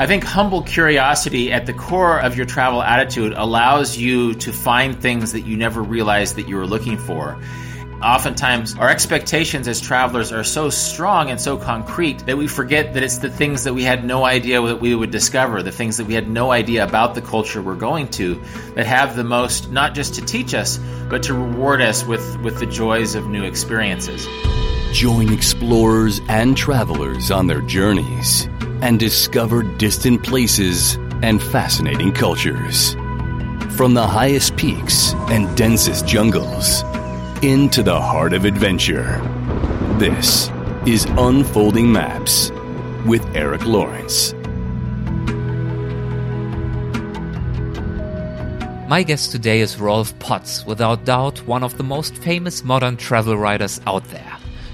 I think humble curiosity at the core of your travel attitude allows you to find things that you never realized that you were looking for. Oftentimes, our expectations as travelers are so strong and so concrete that we forget that it's the things that we had no idea that we would discover, the things that we had no idea about the culture we're going to, that have the most, not just to teach us, but to reward us with, with the joys of new experiences. Join explorers and travelers on their journeys and discover distant places and fascinating cultures. From the highest peaks and densest jungles into the heart of adventure. This is Unfolding Maps with Eric Lawrence. My guest today is Rolf Potts, without doubt one of the most famous modern travel writers out there.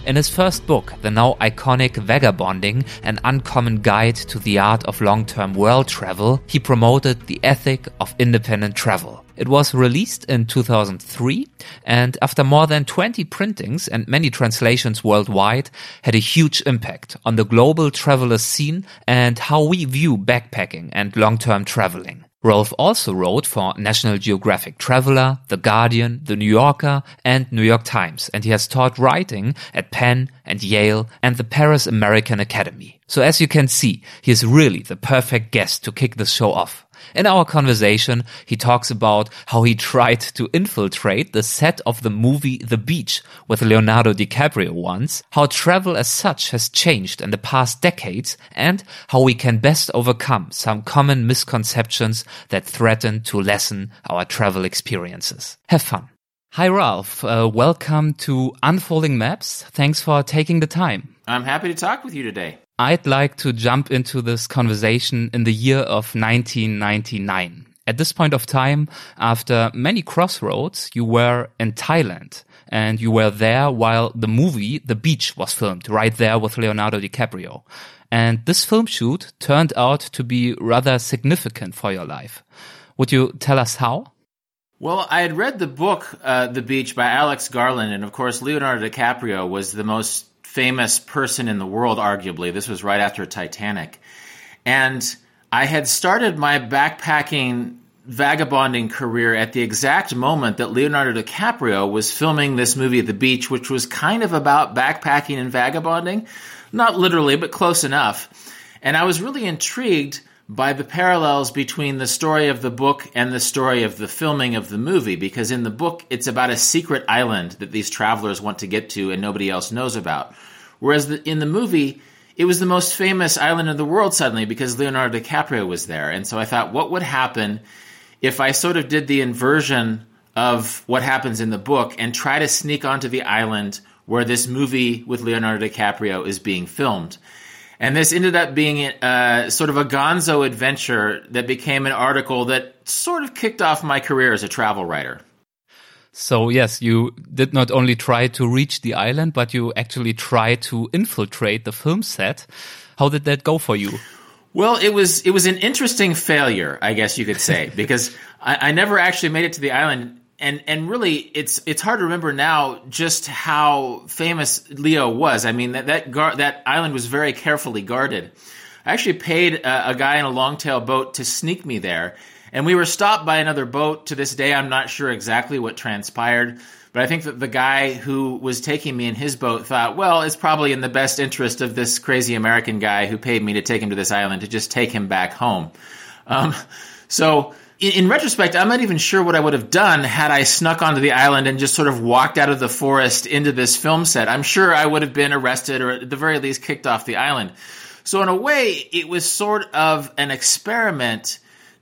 In his first book, the now iconic Vagabonding, an uncommon guide to the art of long-term world travel, he promoted the ethic of independent travel. It was released in 2003 and after more than 20 printings and many translations worldwide had a huge impact on the global traveler scene and how we view backpacking and long-term traveling. Rolf also wrote for National Geographic Traveler, The Guardian, The New Yorker, and New York Times, and he has taught writing at Penn and Yale and the Paris American Academy. So as you can see, he is really the perfect guest to kick the show off. In our conversation, he talks about how he tried to infiltrate the set of the movie The Beach with Leonardo DiCaprio once, how travel as such has changed in the past decades, and how we can best overcome some common misconceptions that threaten to lessen our travel experiences. Have fun. Hi, Rolf. Uh, welcome to Unfolding Maps. Thanks for taking the time. I'm happy to talk with you today. I'd like to jump into this conversation in the year of 1999. At this point of time, after many crossroads, you were in Thailand and you were there while the movie The Beach was filmed right there with Leonardo DiCaprio. And this film shoot turned out to be rather significant for your life. Would you tell us how? Well, I had read the book, uh, The Beach by Alex Garland, and of course, Leonardo DiCaprio was the most famous person in the world, arguably. This was right after Titanic. And I had started my backpacking vagabonding career at the exact moment that Leonardo DiCaprio was filming this movie at the beach, which was kind of about backpacking and vagabonding. Not literally, but close enough. And I was really intrigued by the parallels between the story of the book and the story of the filming of the movie because in the book it's about a secret island that these travelers want to get to and nobody else knows about. Whereas the, in the movie it was the most famous island in the world suddenly because Leonardo DiCaprio was there. And so I thought what would happen if I sort of did the inversion of what happens in the book and try to sneak onto the island where this movie with Leonardo DiCaprio is being filmed and this ended up being uh, sort of a gonzo adventure that became an article that sort of kicked off my career as a travel writer. So yes, you did not only try to reach the island, but you actually tried to infiltrate the film set. How did that go for you? Well, it was it was an interesting failure, I guess you could say, because I, I never actually made it to the island and and really it's it's hard to remember now just how famous Leo was. I mean that that gar- that island was very carefully guarded. I actually paid a, a guy in a longtail boat to sneak me there, and we were stopped by another boat. To this day, I'm not sure exactly what transpired, but I think that the guy who was taking me in his boat thought, well, it's probably in the best interest of this crazy American guy who paid me to take him to this island to just take him back home. Um, so in, in, retrospect, I'm not even sure what I would have done had I snuck onto the island and just sort of walked out of the forest into this film set. I'm sure I would have been arrested or at the very least kicked off the island. So in a way, it was sort of an experiment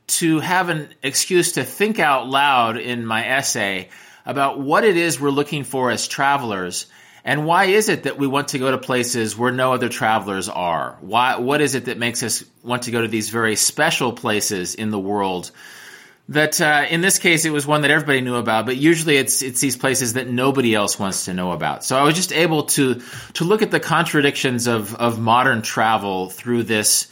to have an excuse to think out loud in my essay about what it is we're looking for as travelers and why is it that we want to go to places where no other travelers are? Why, what is it that makes us want to go to these very special places in the world that uh, in this case it was one that everybody knew about, but usually it's it's these places that nobody else wants to know about. So I was just able to to look at the contradictions of of modern travel through this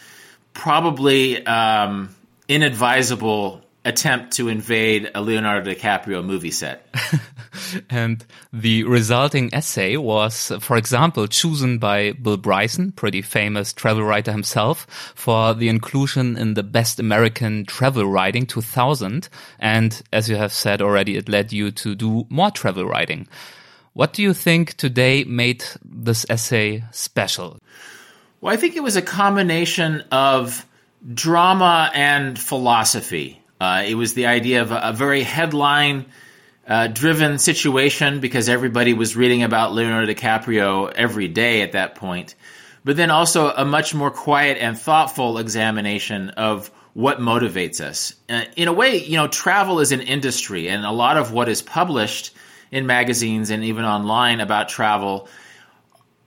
probably um, inadvisable attempt to invade a Leonardo DiCaprio movie set. and the resulting essay was, for example, chosen by Bill Bryson, pretty famous travel writer himself, for the inclusion in the Best American Travel Writing 2000. And as you have said already, it led you to do more travel writing. What do you think today made this essay special? Well, I think it was a combination of drama and philosophy. Uh, it was the idea of a, a very headline uh, driven situation because everybody was reading about Leonardo DiCaprio every day at that point. But then also a much more quiet and thoughtful examination of what motivates us. Uh, in a way, you know, travel is an industry, and a lot of what is published in magazines and even online about travel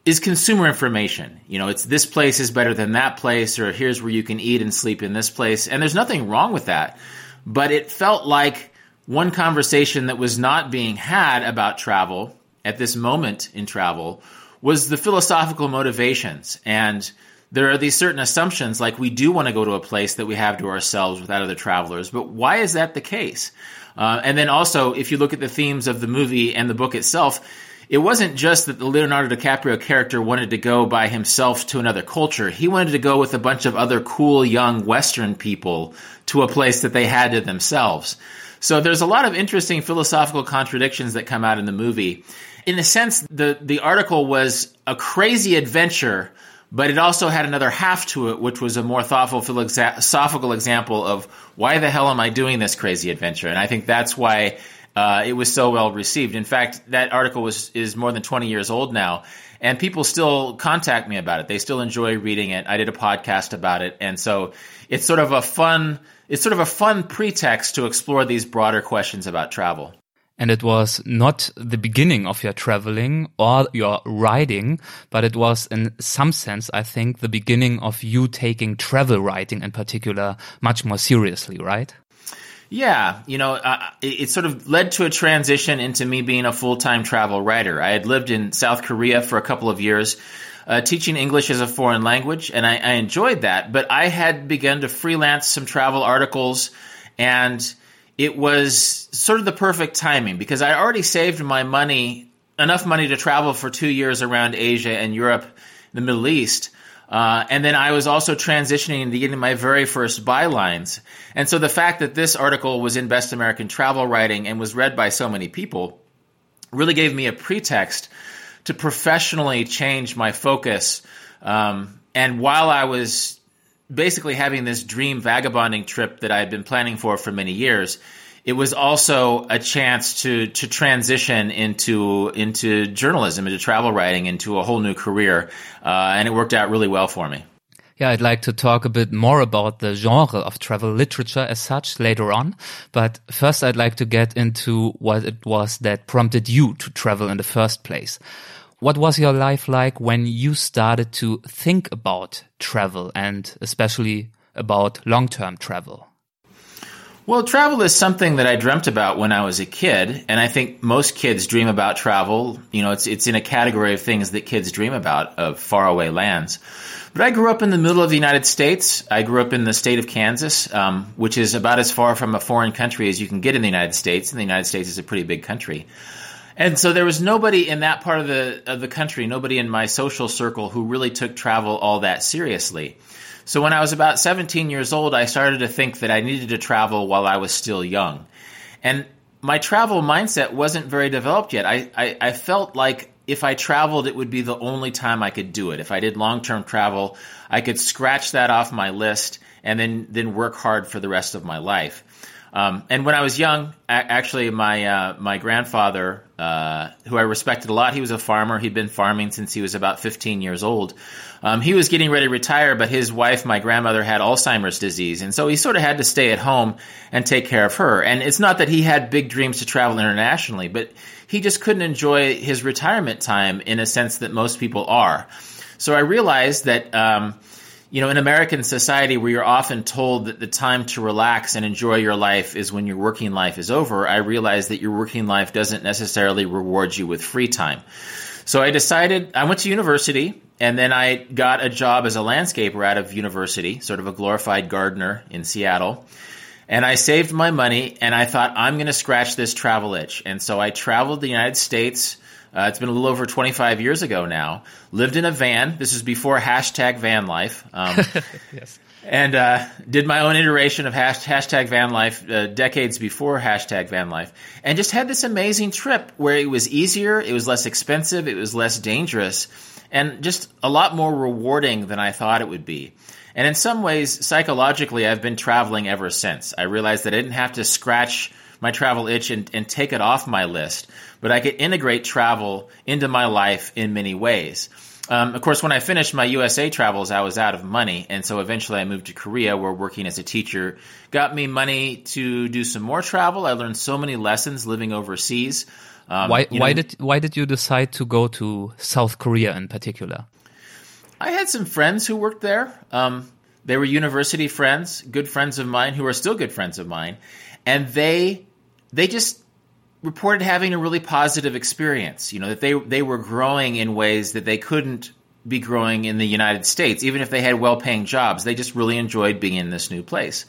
is consumer information. You know, it's this place is better than that place, or here's where you can eat and sleep in this place. And there's nothing wrong with that. But it felt like one conversation that was not being had about travel at this moment in travel was the philosophical motivations. And there are these certain assumptions, like we do want to go to a place that we have to ourselves without other travelers. But why is that the case? Uh, and then also, if you look at the themes of the movie and the book itself, it wasn't just that the Leonardo DiCaprio character wanted to go by himself to another culture. He wanted to go with a bunch of other cool young Western people to a place that they had to themselves. So there's a lot of interesting philosophical contradictions that come out in the movie. In a sense, the, the article was a crazy adventure, but it also had another half to it, which was a more thoughtful philosophical example of why the hell am I doing this crazy adventure? And I think that's why uh, it was so well received. In fact, that article was is more than 20 years old now, and people still contact me about it. They still enjoy reading it. I did a podcast about it, and so it's sort of a fun it's sort of a fun pretext to explore these broader questions about travel. And it was not the beginning of your traveling or your writing, but it was in some sense, I think, the beginning of you taking travel writing in particular much more seriously, right? Yeah, you know, uh, it, it, sort of led to a transition into me being a full time travel writer. I had lived in South Korea for a couple of years, uh, teaching English as a foreign language, and I, I, enjoyed that. But I had begun to freelance some travel articles, and it was sort of the perfect timing because I already saved my money, enough money to travel for two years around Asia and Europe, the Middle East. Uh, and then I was also transitioning into getting my very first bylines. And so the fact that this article was in Best American Travel Writing and was read by so many people really gave me a pretext to professionally change my focus. Um, and while I was basically having this dream vagabonding trip that I had been planning for for many years, it was also a chance to to transition into into journalism, into travel writing, into a whole new career, uh, and it worked out really well for me. Yeah, I'd like to talk a bit more about the genre of travel literature as such later on. But first, I'd like to get into what it was that prompted you to travel in the first place. What was your life like when you started to think about travel and especially about long term travel? Well, travel is something that I dreamt about when I was a kid, and I think most kids dream about travel. You know, it's it's in a category of things that kids dream about of faraway lands. But I grew up in the middle of the United States. I grew up in the state of Kansas, um, which is about as far from a foreign country as you can get in the United States, and the United States is a pretty big country. And so there was nobody in that part of the of the country, nobody in my social circle who really took travel all that seriously. So when I was about 17 years old, I started to think that I needed to travel while I was still young. And my travel mindset wasn't very developed yet. I, I, I felt like if I traveled, it would be the only time I could do it. If I did long term travel, I could scratch that off my list and then, then work hard for the rest of my life. Um, and when I was young, actually, my uh, my grandfather, uh, who I respected a lot, he was a farmer. He'd been farming since he was about 15 years old. Um, he was getting ready to retire, but his wife, my grandmother, had Alzheimer's disease, and so he sort of had to stay at home and take care of her. And it's not that he had big dreams to travel internationally, but he just couldn't enjoy his retirement time in a sense that most people are. So I realized that. Um, you know, in American society where you're often told that the time to relax and enjoy your life is when your working life is over, I realized that your working life doesn't necessarily reward you with free time. So I decided, I went to university and then I got a job as a landscaper out of university, sort of a glorified gardener in Seattle. and I saved my money and I thought I'm going to scratch this travel itch. And so I traveled the United States. Uh, it's been a little over 25 years ago now. Lived in a van. This is before hashtag van life. Um, yes. And uh, did my own iteration of hashtag van life uh, decades before hashtag van life. And just had this amazing trip where it was easier, it was less expensive, it was less dangerous, and just a lot more rewarding than I thought it would be. And in some ways, psychologically, I've been traveling ever since. I realized that I didn't have to scratch my travel itch and, and take it off my list, but I could integrate travel into my life in many ways. Um, of course, when I finished my USA travels, I was out of money, and so eventually I moved to Korea, where working as a teacher got me money to do some more travel. I learned so many lessons living overseas. Um, why? Why know, did Why did you decide to go to South Korea in particular? I had some friends who worked there. Um, they were university friends, good friends of mine, who are still good friends of mine, and they they just reported having a really positive experience. You know that they they were growing in ways that they couldn't be growing in the United States, even if they had well paying jobs. They just really enjoyed being in this new place.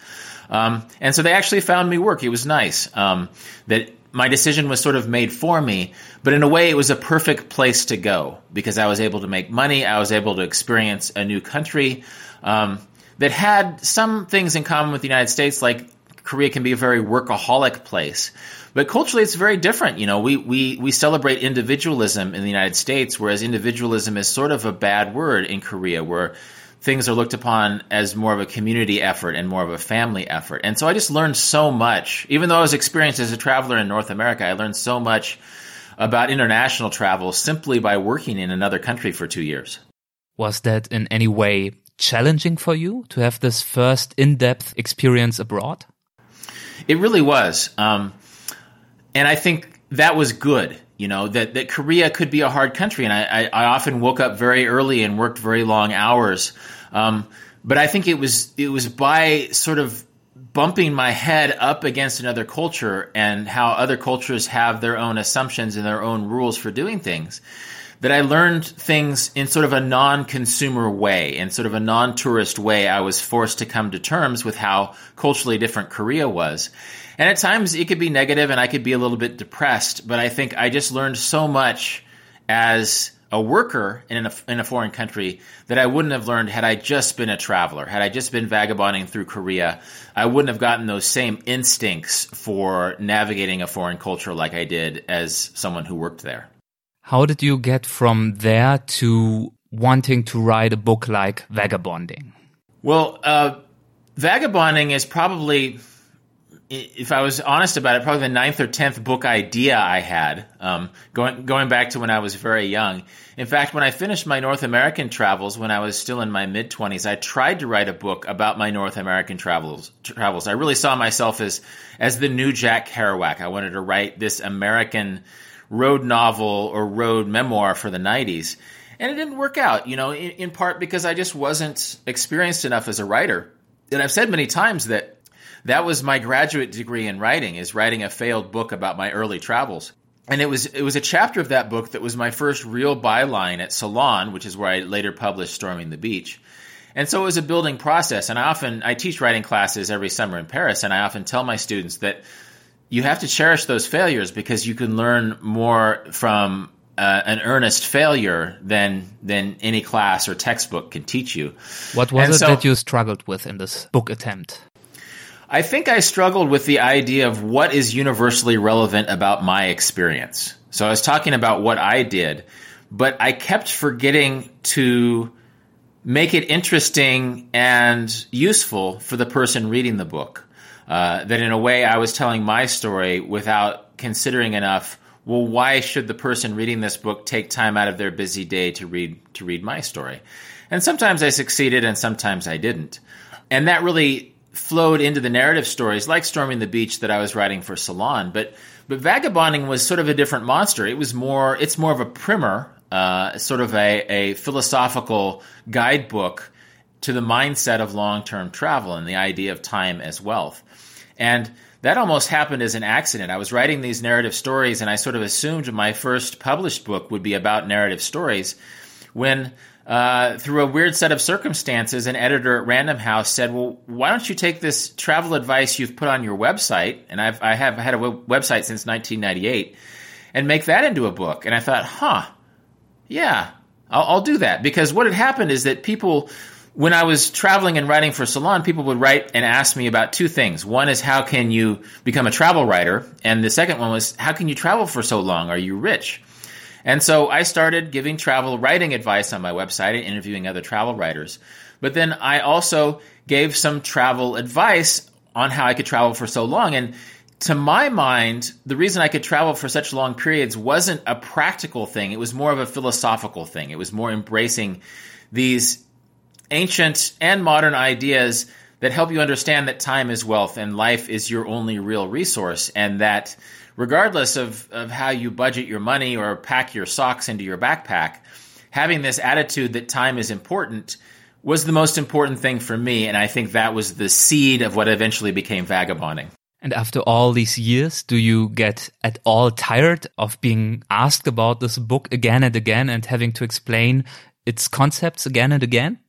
Um, and so they actually found me work. It was nice um, that my decision was sort of made for me, but in a way, it was a perfect place to go because I was able to make money. I was able to experience a new country um, that had some things in common with the United States, like Korea can be a very workaholic place. But culturally, it's very different. You know, we, we, we celebrate individualism in the United States, whereas individualism is sort of a bad word in Korea, where things are looked upon as more of a community effort and more of a family effort. And so I just learned so much. Even though I was experienced as a traveler in North America, I learned so much about international travel simply by working in another country for two years. Was that in any way challenging for you to have this first in depth experience abroad? It really was. Um, and I think that was good you know that, that Korea could be a hard country, and I, I, I often woke up very early and worked very long hours. Um, but I think it was it was by sort of bumping my head up against another culture and how other cultures have their own assumptions and their own rules for doing things that I learned things in sort of a non-consumer way, in sort of a non-tourist way. I was forced to come to terms with how culturally different Korea was. And at times it could be negative and I could be a little bit depressed, but I think I just learned so much as a worker in a, in a foreign country that I wouldn't have learned had I just been a traveler. Had I just been vagabonding through Korea, I wouldn't have gotten those same instincts for navigating a foreign culture like I did as someone who worked there. How did you get from there to wanting to write a book like Vagabonding? Well, uh, Vagabonding is probably if I was honest about it, probably the ninth or tenth book idea I had, um, going going back to when I was very young. In fact, when I finished my North American travels, when I was still in my mid twenties, I tried to write a book about my North American travels. Travels. I really saw myself as as the new Jack Kerouac. I wanted to write this American road novel or road memoir for the '90s, and it didn't work out. You know, in, in part because I just wasn't experienced enough as a writer. And I've said many times that that was my graduate degree in writing is writing a failed book about my early travels. And it was it was a chapter of that book that was my first real byline at Salon, which is where I later published Storming the Beach. And so it was a building process. And I often I teach writing classes every summer in Paris, and I often tell my students that you have to cherish those failures because you can learn more from uh, an earnest failure than than any class or textbook can teach you. What was and it so, that you struggled with in this book attempt? I think I struggled with the idea of what is universally relevant about my experience. So I was talking about what I did, but I kept forgetting to make it interesting and useful for the person reading the book. Uh, that in a way I was telling my story without considering enough. Well, why should the person reading this book take time out of their busy day to read to read my story? And sometimes I succeeded, and sometimes I didn't. And that really flowed into the narrative stories like Storming the Beach that I was writing for Salon. But but Vagabonding was sort of a different monster. It was more it's more of a primer, uh, sort of a, a philosophical guidebook to the mindset of long term travel and the idea of time as wealth. And that almost happened as an accident. I was writing these narrative stories and I sort of assumed my first published book would be about narrative stories when uh, through a weird set of circumstances, an editor at Random House said, "Well, why don't you take this travel advice you've put on your website, and I've I have had a website since 1998, and make that into a book?" And I thought, "Huh, yeah, I'll, I'll do that." Because what had happened is that people, when I was traveling and writing for Salon, people would write and ask me about two things. One is how can you become a travel writer, and the second one was how can you travel for so long? Are you rich? And so I started giving travel writing advice on my website and interviewing other travel writers. But then I also gave some travel advice on how I could travel for so long. And to my mind, the reason I could travel for such long periods wasn't a practical thing. It was more of a philosophical thing. It was more embracing these ancient and modern ideas that help you understand that time is wealth and life is your only real resource and that regardless of, of how you budget your money or pack your socks into your backpack, having this attitude that time is important was the most important thing for me. And I think that was the seed of what eventually became vagabonding. And after all these years, do you get at all tired of being asked about this book again and again and having to explain its concepts again and again?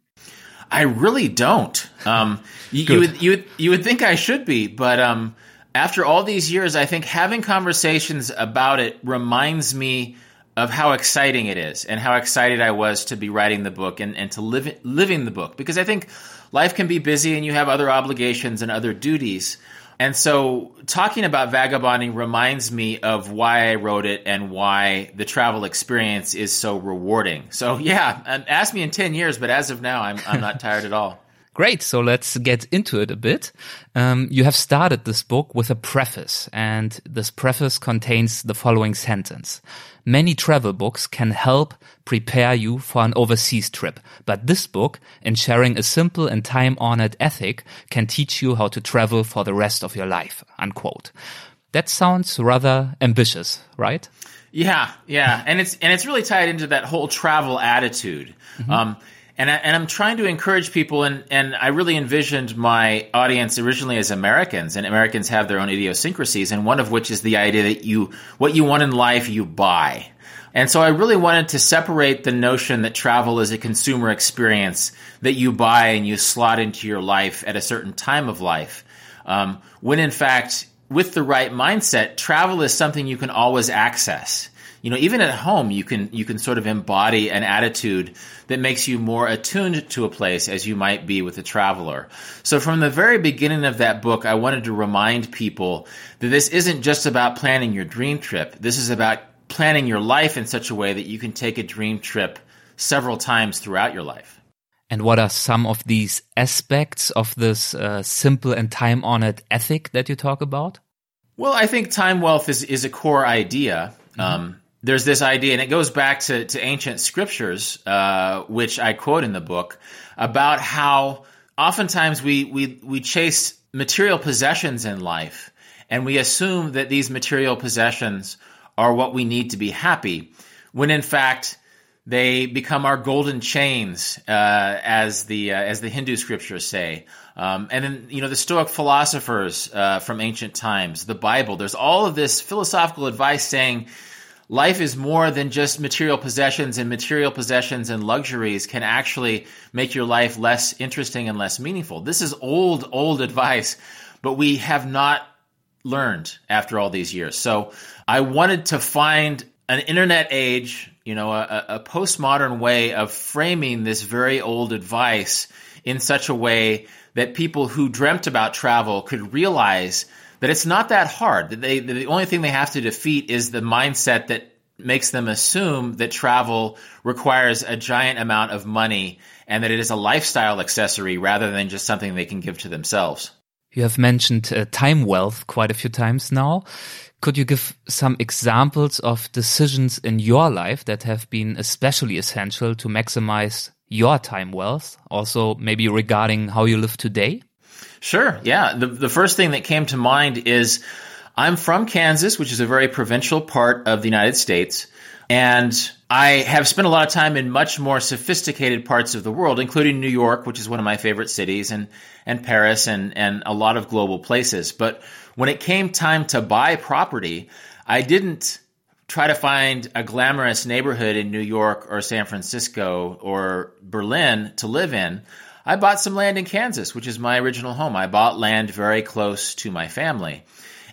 I really don't. Um, you, you, would you would you would think I should be, but um, after all these years, I think having conversations about it reminds me of how exciting it is and how excited I was to be writing the book and, and to live living the book because I think life can be busy and you have other obligations and other duties. And so talking about vagabonding reminds me of why I wrote it and why the travel experience is so rewarding. So yeah, ask me in 10 years, but as of now, I'm, I'm not tired at all. Great. So let's get into it a bit. Um, you have started this book with a preface, and this preface contains the following sentence. Many travel books can help prepare you for an overseas trip, but this book, in sharing a simple and time-honored ethic, can teach you how to travel for the rest of your life. Unquote. That sounds rather ambitious, right? Yeah, yeah, and it's and it's really tied into that whole travel attitude. Mm-hmm. Um, and I, and I'm trying to encourage people, and and I really envisioned my audience originally as Americans, and Americans have their own idiosyncrasies, and one of which is the idea that you what you want in life you buy. And so I really wanted to separate the notion that travel is a consumer experience that you buy and you slot into your life at a certain time of life. Um, when in fact, with the right mindset, travel is something you can always access you know, even at home, you can you can sort of embody an attitude that makes you more attuned to a place as you might be with a traveler. So from the very beginning of that book, I wanted to remind people that this isn't just about planning your dream trip. This is about planning your life in such a way that you can take a dream trip several times throughout your life. And what are some of these aspects of this uh, simple and time honored ethic that you talk about? Well, I think time wealth is, is a core idea. Mm-hmm. Um, there's this idea, and it goes back to, to ancient scriptures, uh, which I quote in the book, about how oftentimes we, we, we chase material possessions in life, and we assume that these material possessions are what we need to be happy, when in fact they become our golden chains, uh, as the uh, as the Hindu scriptures say. Um, and then you know the Stoic philosophers uh, from ancient times, the Bible. There's all of this philosophical advice saying life is more than just material possessions, and material possessions and luxuries can actually make your life less interesting and less meaningful. This is old, old advice, but we have not learned after all these years. So I wanted to find an internet age, you know, a, a postmodern way of framing this very old advice in such a way that people who dreamt about travel could realize that it's not that hard. That they the only thing they have to defeat is the mindset that makes them assume that travel requires a giant amount of money and that it is a lifestyle accessory rather than just something they can give to themselves. You have mentioned uh, time wealth quite a few times now. Could you give some examples of decisions in your life that have been especially essential to maximize your time wealth? Also, maybe regarding how you live today? Sure. Yeah. The, the first thing that came to mind is I'm from Kansas, which is a very provincial part of the United States. And I have spent a lot of time in much more sophisticated parts of the world, including New York, which is one of my favorite cities, and, and Paris, and, and a lot of global places. But when it came time to buy property, I didn't try to find a glamorous neighborhood in New York or San Francisco or Berlin to live in, I bought some land in Kansas, which is my original home. I bought land very close to my family.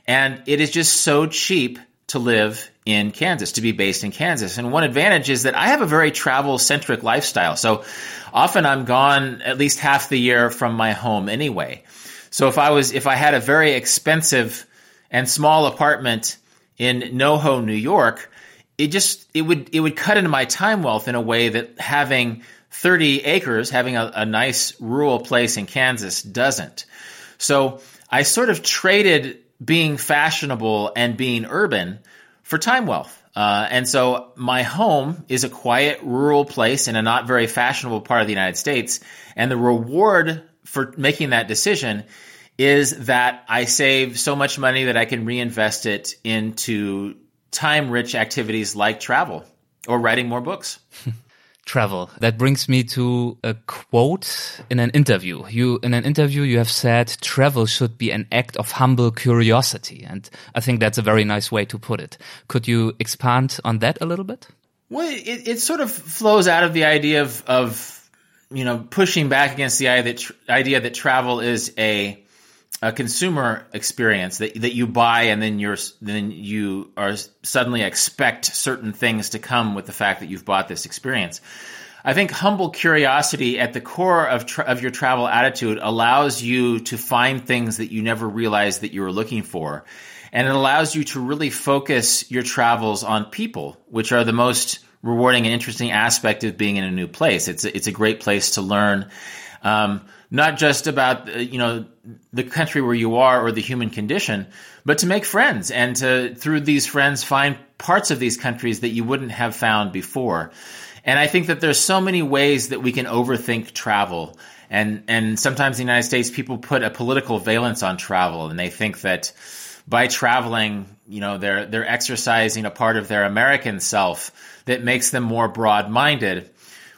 And it is just so cheap to live in Kansas, to be based in Kansas. And one advantage is that I have a very travel centric lifestyle. So often I'm gone at least half the year from my home anyway. So if I was, if I had a very expensive and small apartment in NoHo, New York, it just, it would, it would cut into my time wealth in a way that having 30 acres, having a, a nice rural place in Kansas doesn't. So I sort of traded being fashionable and being urban for time wealth. Uh, and so my home is a quiet rural place in a not very fashionable part of the United States. And the reward for making that decision is that I save so much money that I can reinvest it into time rich activities like travel or writing more books. travel. That brings me to a quote in an interview. You, in an interview, you have said travel should be an act of humble curiosity. And I think that's a very nice way to put it. Could you expand on that a little bit? Well, it, it sort of flows out of the idea of, of, you know, pushing back against the idea that, idea that travel is a, a consumer experience that that you buy and then you're then you are suddenly expect certain things to come with the fact that you've bought this experience. I think humble curiosity at the core of tra- of your travel attitude allows you to find things that you never realized that you were looking for. And it allows you to really focus your travels on people, which are the most rewarding and interesting aspect of being in a new place. It's a, it's a great place to learn um, not just about uh, you know the country where you are or the human condition, but to make friends and to through these friends find parts of these countries that you wouldn't have found before. And I think that there's so many ways that we can overthink travel. And and sometimes in the United States people put a political valence on travel and they think that by traveling, you know, they're they're exercising a part of their American self that makes them more broad-minded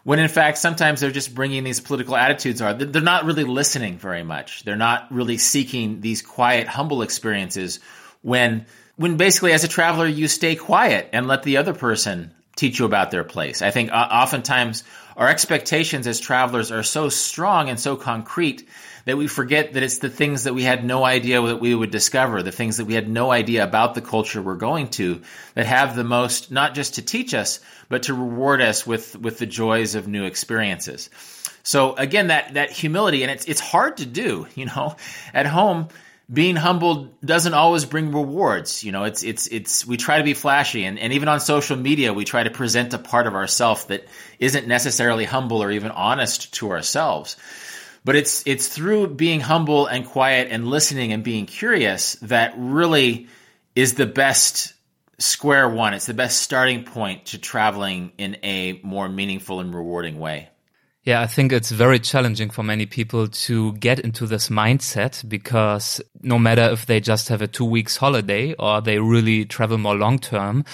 when in fact sometimes they're just bringing these political attitudes are they're not really listening very much. They're not really seeking these quiet humble experiences when when basically as a traveler you stay quiet and let the other person teach you about their place. I think uh, oftentimes our expectations as travelers are so strong and so concrete that we forget that it's the things that we had no idea that we would discover, the things that we had no idea about the culture we're going to that have the most, not just to teach us, but to reward us with, with the joys of new experiences. So again, that, that humility, and it's, it's hard to do, you know, at home, being humbled doesn't always bring rewards. You know, it's, it's, it's, we try to be flashy and, and even on social media, we try to present a part of ourselves that isn't necessarily humble or even honest to ourselves. But it's it's through being humble and quiet and listening and being curious that really is the best square one. It's the best starting point to traveling in a more meaningful and rewarding way. Yeah, I think it's very challenging for many people to get into this mindset because no matter if they just have a two weeks holiday or they really travel more long term,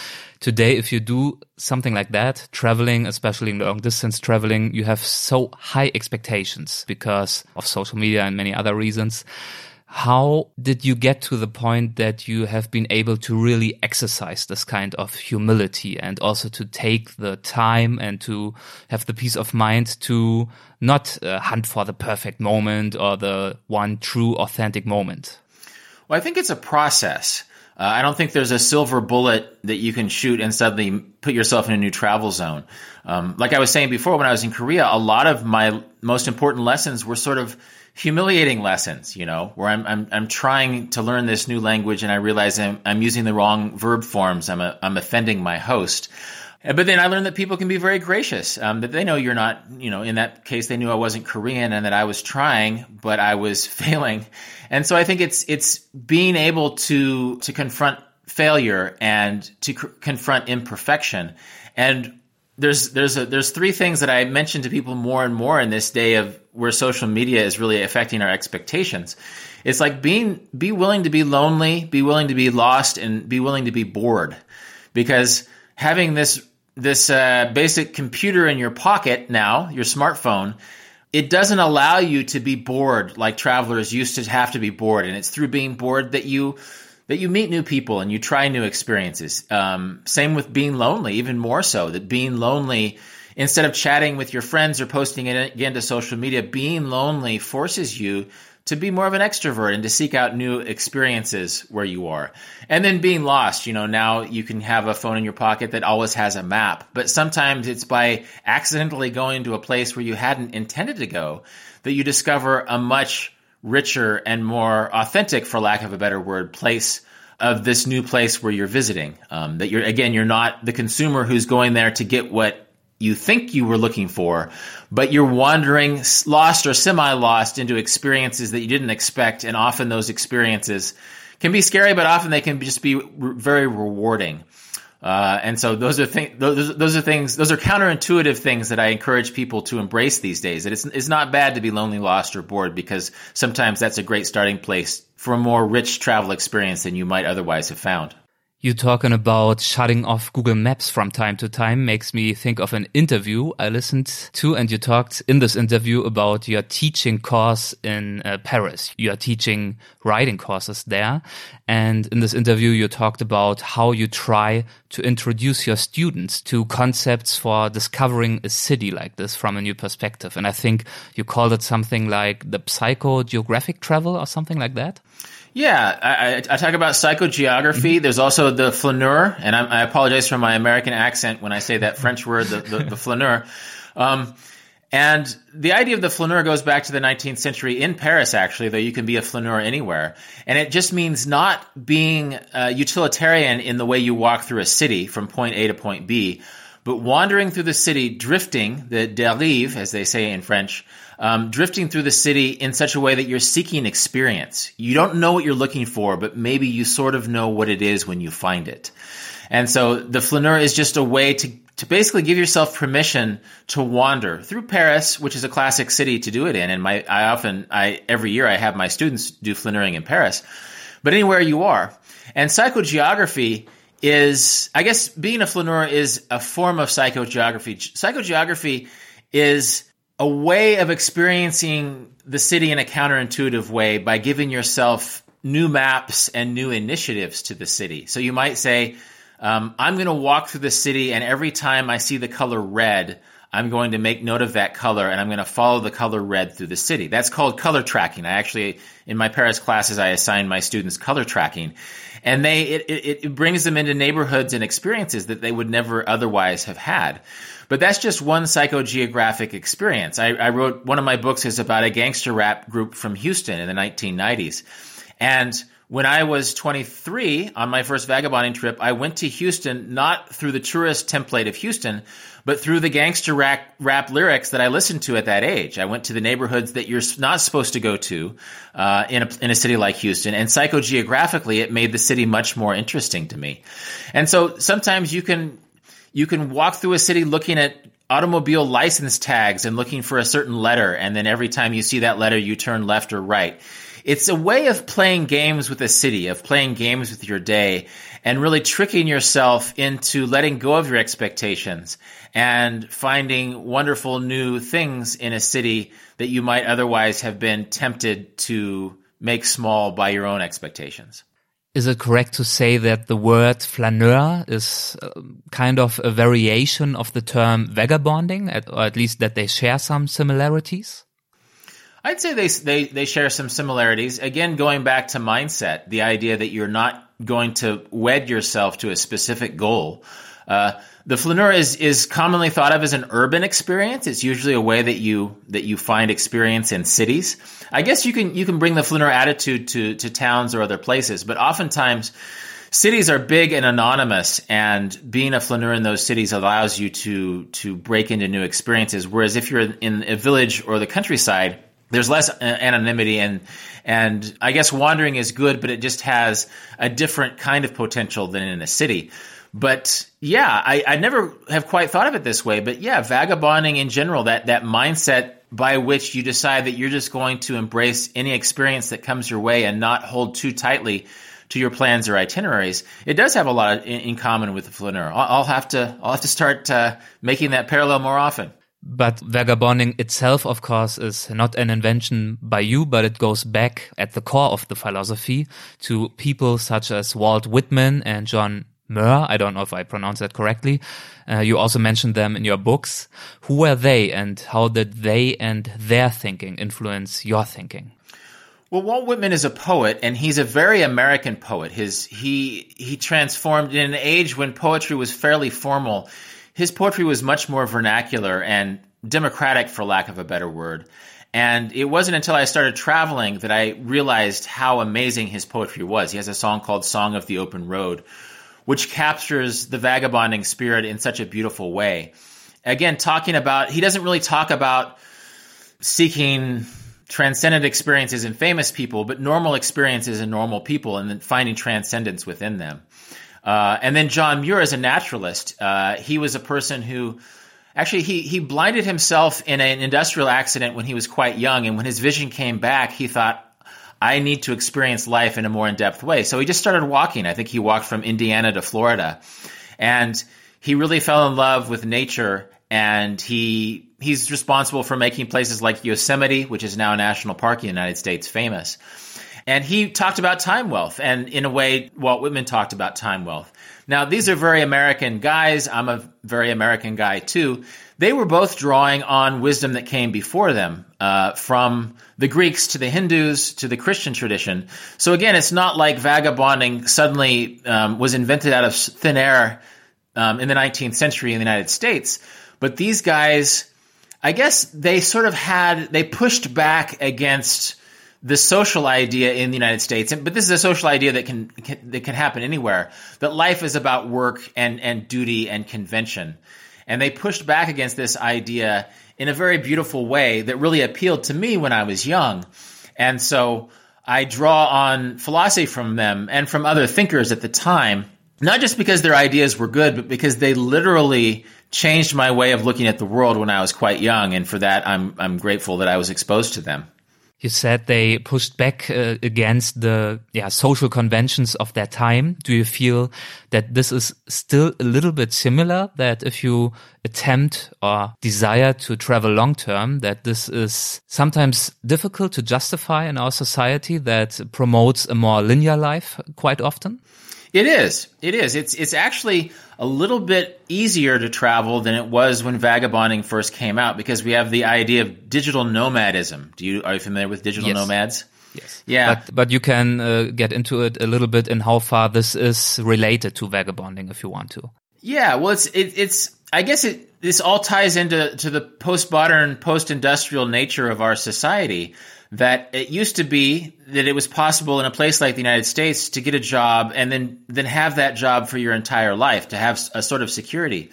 today, if you do something like that, traveling, especially long distance traveling, you have so high expectations because of social media and many other reasons how did you get to the point that you have been able to really exercise this kind of humility and also to take the time and to have the peace of mind to not uh, hunt for the perfect moment or the one true authentic moment? Well, I think it's a process. Uh, I don't think there's a silver bullet that you can shoot and suddenly put yourself in a new travel zone. Um, like I was saying before, when I was in Korea, a lot of my most important lessons were sort of humiliating lessons, you know, where I'm, I'm, I'm trying to learn this new language and I realize I'm, I'm using the wrong verb forms. I'm, a, I'm offending my host. But then I learned that people can be very gracious. Um, that they know you're not, you know, in that case, they knew I wasn't Korean and that I was trying, but I was failing. And so I think it's it's being able to to confront failure and to confront imperfection. And there's there's a, there's three things that I mention to people more and more in this day of where social media is really affecting our expectations. It's like being be willing to be lonely, be willing to be lost, and be willing to be bored, because having this this uh, basic computer in your pocket now, your smartphone, it doesn't allow you to be bored like travelers used to have to be bored, and it's through being bored that you that you meet new people and you try new experiences. Um, same with being lonely, even more so. That being lonely, instead of chatting with your friends or posting it again to social media, being lonely forces you to be more of an extrovert and to seek out new experiences where you are. And then being lost, you know, now you can have a phone in your pocket that always has a map, but sometimes it's by accidentally going to a place where you hadn't intended to go that you discover a much richer and more authentic, for lack of a better word, place of this new place where you're visiting. Um, that you're, again, you're not the consumer who's going there to get what you think you were looking for, but you're wandering lost or semi lost into experiences that you didn't expect. And often those experiences can be scary, but often they can just be re- very rewarding. Uh, and so those are things, those, those are things, those are counterintuitive things that I encourage people to embrace these days. That it's, it's not bad to be lonely, lost, or bored because sometimes that's a great starting place for a more rich travel experience than you might otherwise have found. You talking about shutting off Google Maps from time to time makes me think of an interview I listened to, and you talked in this interview about your teaching course in uh, Paris. You are teaching writing courses there, and in this interview you talked about how you try to introduce your students to concepts for discovering a city like this from a new perspective. And I think you called it something like the psychogeographic travel or something like that. Yeah, I, I, talk about psychogeography. Mm-hmm. There's also the flaneur, and I, I, apologize for my American accent when I say that French word, the, the, the flaneur. Um, and the idea of the flaneur goes back to the 19th century in Paris, actually, though you can be a flaneur anywhere. And it just means not being uh, utilitarian in the way you walk through a city from point A to point B, but wandering through the city, drifting, the dérive, as they say in French, um, drifting through the city in such a way that you're seeking experience. You don't know what you're looking for, but maybe you sort of know what it is when you find it. And so the flaneur is just a way to, to basically give yourself permission to wander through Paris, which is a classic city to do it in. And my, I often, I, every year I have my students do flaneuring in Paris, but anywhere you are. And psychogeography is, I guess being a flaneur is a form of psychogeography. Psychogeography is a way of experiencing the city in a counterintuitive way by giving yourself new maps and new initiatives to the city. So you might say, um, I'm going to walk through the city, and every time I see the color red, I'm going to make note of that color and I'm going to follow the color red through the city. That's called color tracking. I actually, in my Paris classes, I assign my students color tracking and they, it, it, it brings them into neighborhoods and experiences that they would never otherwise have had. But that's just one psychogeographic experience. I, I wrote one of my books is about a gangster rap group from Houston in the 1990s. And when I was 23 on my first vagabonding trip, I went to Houston not through the tourist template of Houston, but through the gangster rap, rap lyrics that I listened to at that age. I went to the neighborhoods that you're not supposed to go to uh, in, a, in a city like Houston, and psychogeographically, it made the city much more interesting to me. And so sometimes you can you can walk through a city looking at automobile license tags and looking for a certain letter, and then every time you see that letter, you turn left or right it's a way of playing games with a city, of playing games with your day, and really tricking yourself into letting go of your expectations and finding wonderful new things in a city that you might otherwise have been tempted to make small by your own expectations. Is it correct to say that the word flaneur is uh, kind of a variation of the term vagabonding, or at least that they share some similarities? I'd say they, they, they share some similarities. Again, going back to mindset, the idea that you're not going to wed yourself to a specific goal. Uh, the flaneur is, is commonly thought of as an urban experience. It's usually a way that you, that you find experience in cities. I guess you can, you can bring the flaneur attitude to, to towns or other places, but oftentimes, cities are big and anonymous, and being a flaneur in those cities allows you to to break into new experiences. Whereas if you're in a village or the countryside, there's less anonymity and and I guess wandering is good, but it just has a different kind of potential than in a city. But yeah, I, I never have quite thought of it this way. But yeah, vagabonding in general, that that mindset by which you decide that you're just going to embrace any experience that comes your way and not hold too tightly to your plans or itineraries, it does have a lot in, in common with the flaneur. I'll, I'll, have to I'll have to start uh, making that parallel more often. But vagabonding itself, of course, is not an invention by you, but it goes back at the core of the philosophy to people such as Walt Whitman and John Muir. I don't know if I pronounced that correctly. Uh, you also mentioned them in your books. Who were they and how did they and their thinking influence your thinking? Well, Walt Whitman is a poet, and he's a very American poet. His he he transformed in an age when poetry was fairly formal. His poetry was much more vernacular and democratic, for lack of a better word. And it wasn't until I started traveling that I realized how amazing his poetry was. He has a song called "Song of the Open Road," which captures the vagabonding spirit in such a beautiful way. Again, talking about he doesn't really talk about seeking transcendent experiences in famous people, but normal experiences in normal people, and then finding transcendence within them. Uh, and then John Muir is a naturalist. Uh, he was a person who actually he he blinded himself in an industrial accident when he was quite young, and when his vision came back, he thought. I need to experience life in a more in depth way. So he just started walking. I think he walked from Indiana to Florida. And he really fell in love with nature and he he's responsible for making places like Yosemite, which is now a national park in the United States, famous. And he talked about time wealth, and in a way, Walt Whitman talked about time wealth. Now, these are very American guys. I'm a very American guy too. They were both drawing on wisdom that came before them, uh, from the Greeks to the Hindus to the Christian tradition. So again, it's not like vagabonding suddenly um, was invented out of thin air um, in the 19th century in the United States but these guys, I guess they sort of had, they pushed back against the social idea in the United States, but this is a social idea that can, can, that can happen anywhere. That life is about work and and duty and convention, and they pushed back against this idea in a very beautiful way that really appealed to me when I was young, and so I draw on philosophy from them and from other thinkers at the time, not just because their ideas were good, but because they literally changed my way of looking at the world when I was quite young, and for that, I'm I'm grateful that I was exposed to them. You said they pushed back uh, against the yeah social conventions of their time. Do you feel that this is still a little bit similar? That if you attempt or desire to travel long term, that this is sometimes difficult to justify in our society that promotes a more linear life quite often? It is. It is. It's it's actually a little bit easier to travel than it was when vagabonding first came out because we have the idea of digital nomadism. Do you are you familiar with digital yes. nomads? Yes. Yeah. But but you can uh, get into it a little bit in how far this is related to vagabonding if you want to. Yeah. Well, it's it, it's I guess it this all ties into to the post-modern, post-industrial nature of our society that it used to be that it was possible in a place like the United States to get a job and then then have that job for your entire life to have a sort of security.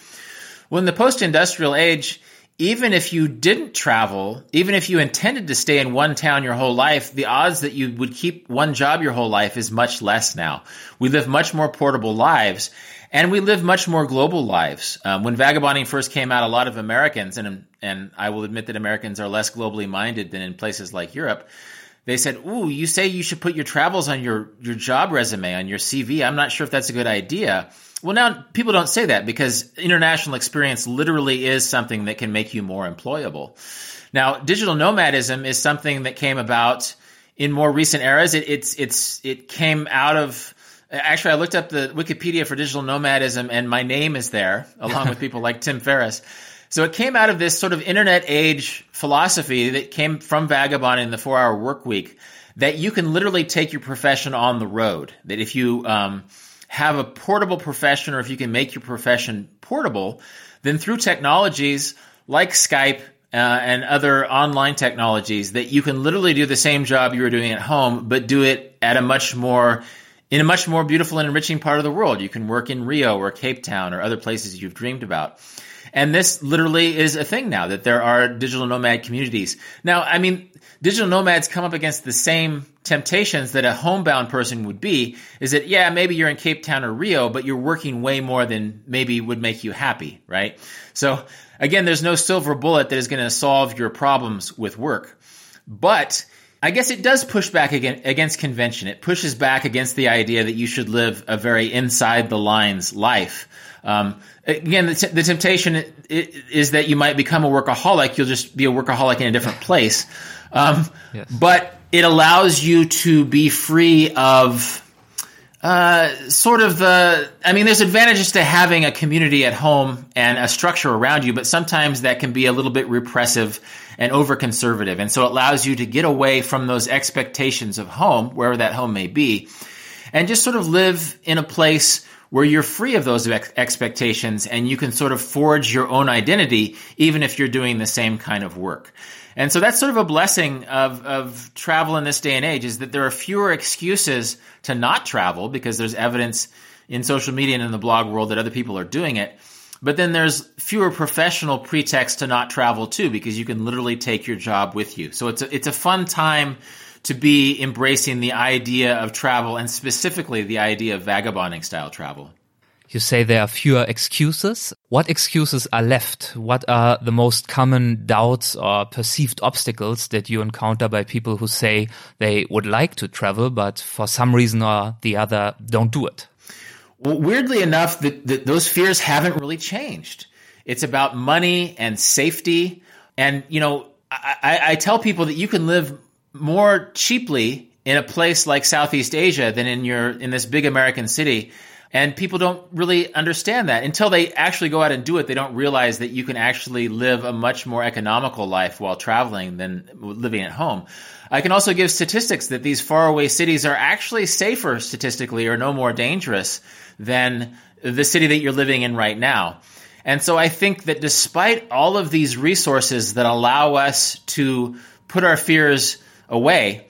Well, in the post-industrial age, even if you didn't travel, even if you intended to stay in one town your whole life, the odds that you would keep one job your whole life is much less now. We live much more portable lives and we live much more global lives. Um, when vagabonding first came out, a lot of Americans, and and I will admit that Americans are less globally minded than in places like Europe. They said, "Ooh, you say you should put your travels on your your job resume on your CV. I'm not sure if that's a good idea." Well, now people don't say that because international experience literally is something that can make you more employable. Now, digital nomadism is something that came about in more recent eras. It, it's it's it came out of Actually, I looked up the Wikipedia for digital nomadism, and my name is there, along with people like Tim Ferriss. So it came out of this sort of internet age philosophy that came from Vagabond in the four hour work week that you can literally take your profession on the road. That if you um, have a portable profession or if you can make your profession portable, then through technologies like Skype uh, and other online technologies, that you can literally do the same job you were doing at home, but do it at a much more in a much more beautiful and enriching part of the world. You can work in Rio or Cape Town or other places you've dreamed about. And this literally is a thing now that there are digital nomad communities. Now, I mean, digital nomads come up against the same temptations that a homebound person would be is that, yeah, maybe you're in Cape Town or Rio, but you're working way more than maybe would make you happy, right? So again, there's no silver bullet that is going to solve your problems with work. But I guess it does push back against convention. It pushes back against the idea that you should live a very inside the lines life. Um, again, the, t- the temptation is that you might become a workaholic. You'll just be a workaholic in a different place. Um, yes. But it allows you to be free of uh, sort of the. I mean, there's advantages to having a community at home and a structure around you, but sometimes that can be a little bit repressive and over conservative. And so it allows you to get away from those expectations of home, wherever that home may be, and just sort of live in a place where you're free of those ex- expectations and you can sort of forge your own identity, even if you're doing the same kind of work. And so that's sort of a blessing of, of travel in this day and age is that there are fewer excuses to not travel because there's evidence in social media and in the blog world that other people are doing it. But then there's fewer professional pretexts to not travel too because you can literally take your job with you. So it's a, it's a fun time to be embracing the idea of travel and specifically the idea of vagabonding style travel. You say there are fewer excuses. What excuses are left? What are the most common doubts or perceived obstacles that you encounter by people who say they would like to travel, but for some reason or the other don't do it? Well, weirdly enough, the, the, those fears haven't really changed. It's about money and safety. And, you know, I, I tell people that you can live more cheaply in a place like Southeast Asia than in your in this big American city and people don't really understand that until they actually go out and do it. They don't realize that you can actually live a much more economical life while traveling than living at home. I can also give statistics that these faraway cities are actually safer statistically or no more dangerous than the city that you're living in right now. And so I think that despite all of these resources that allow us to put our fears away,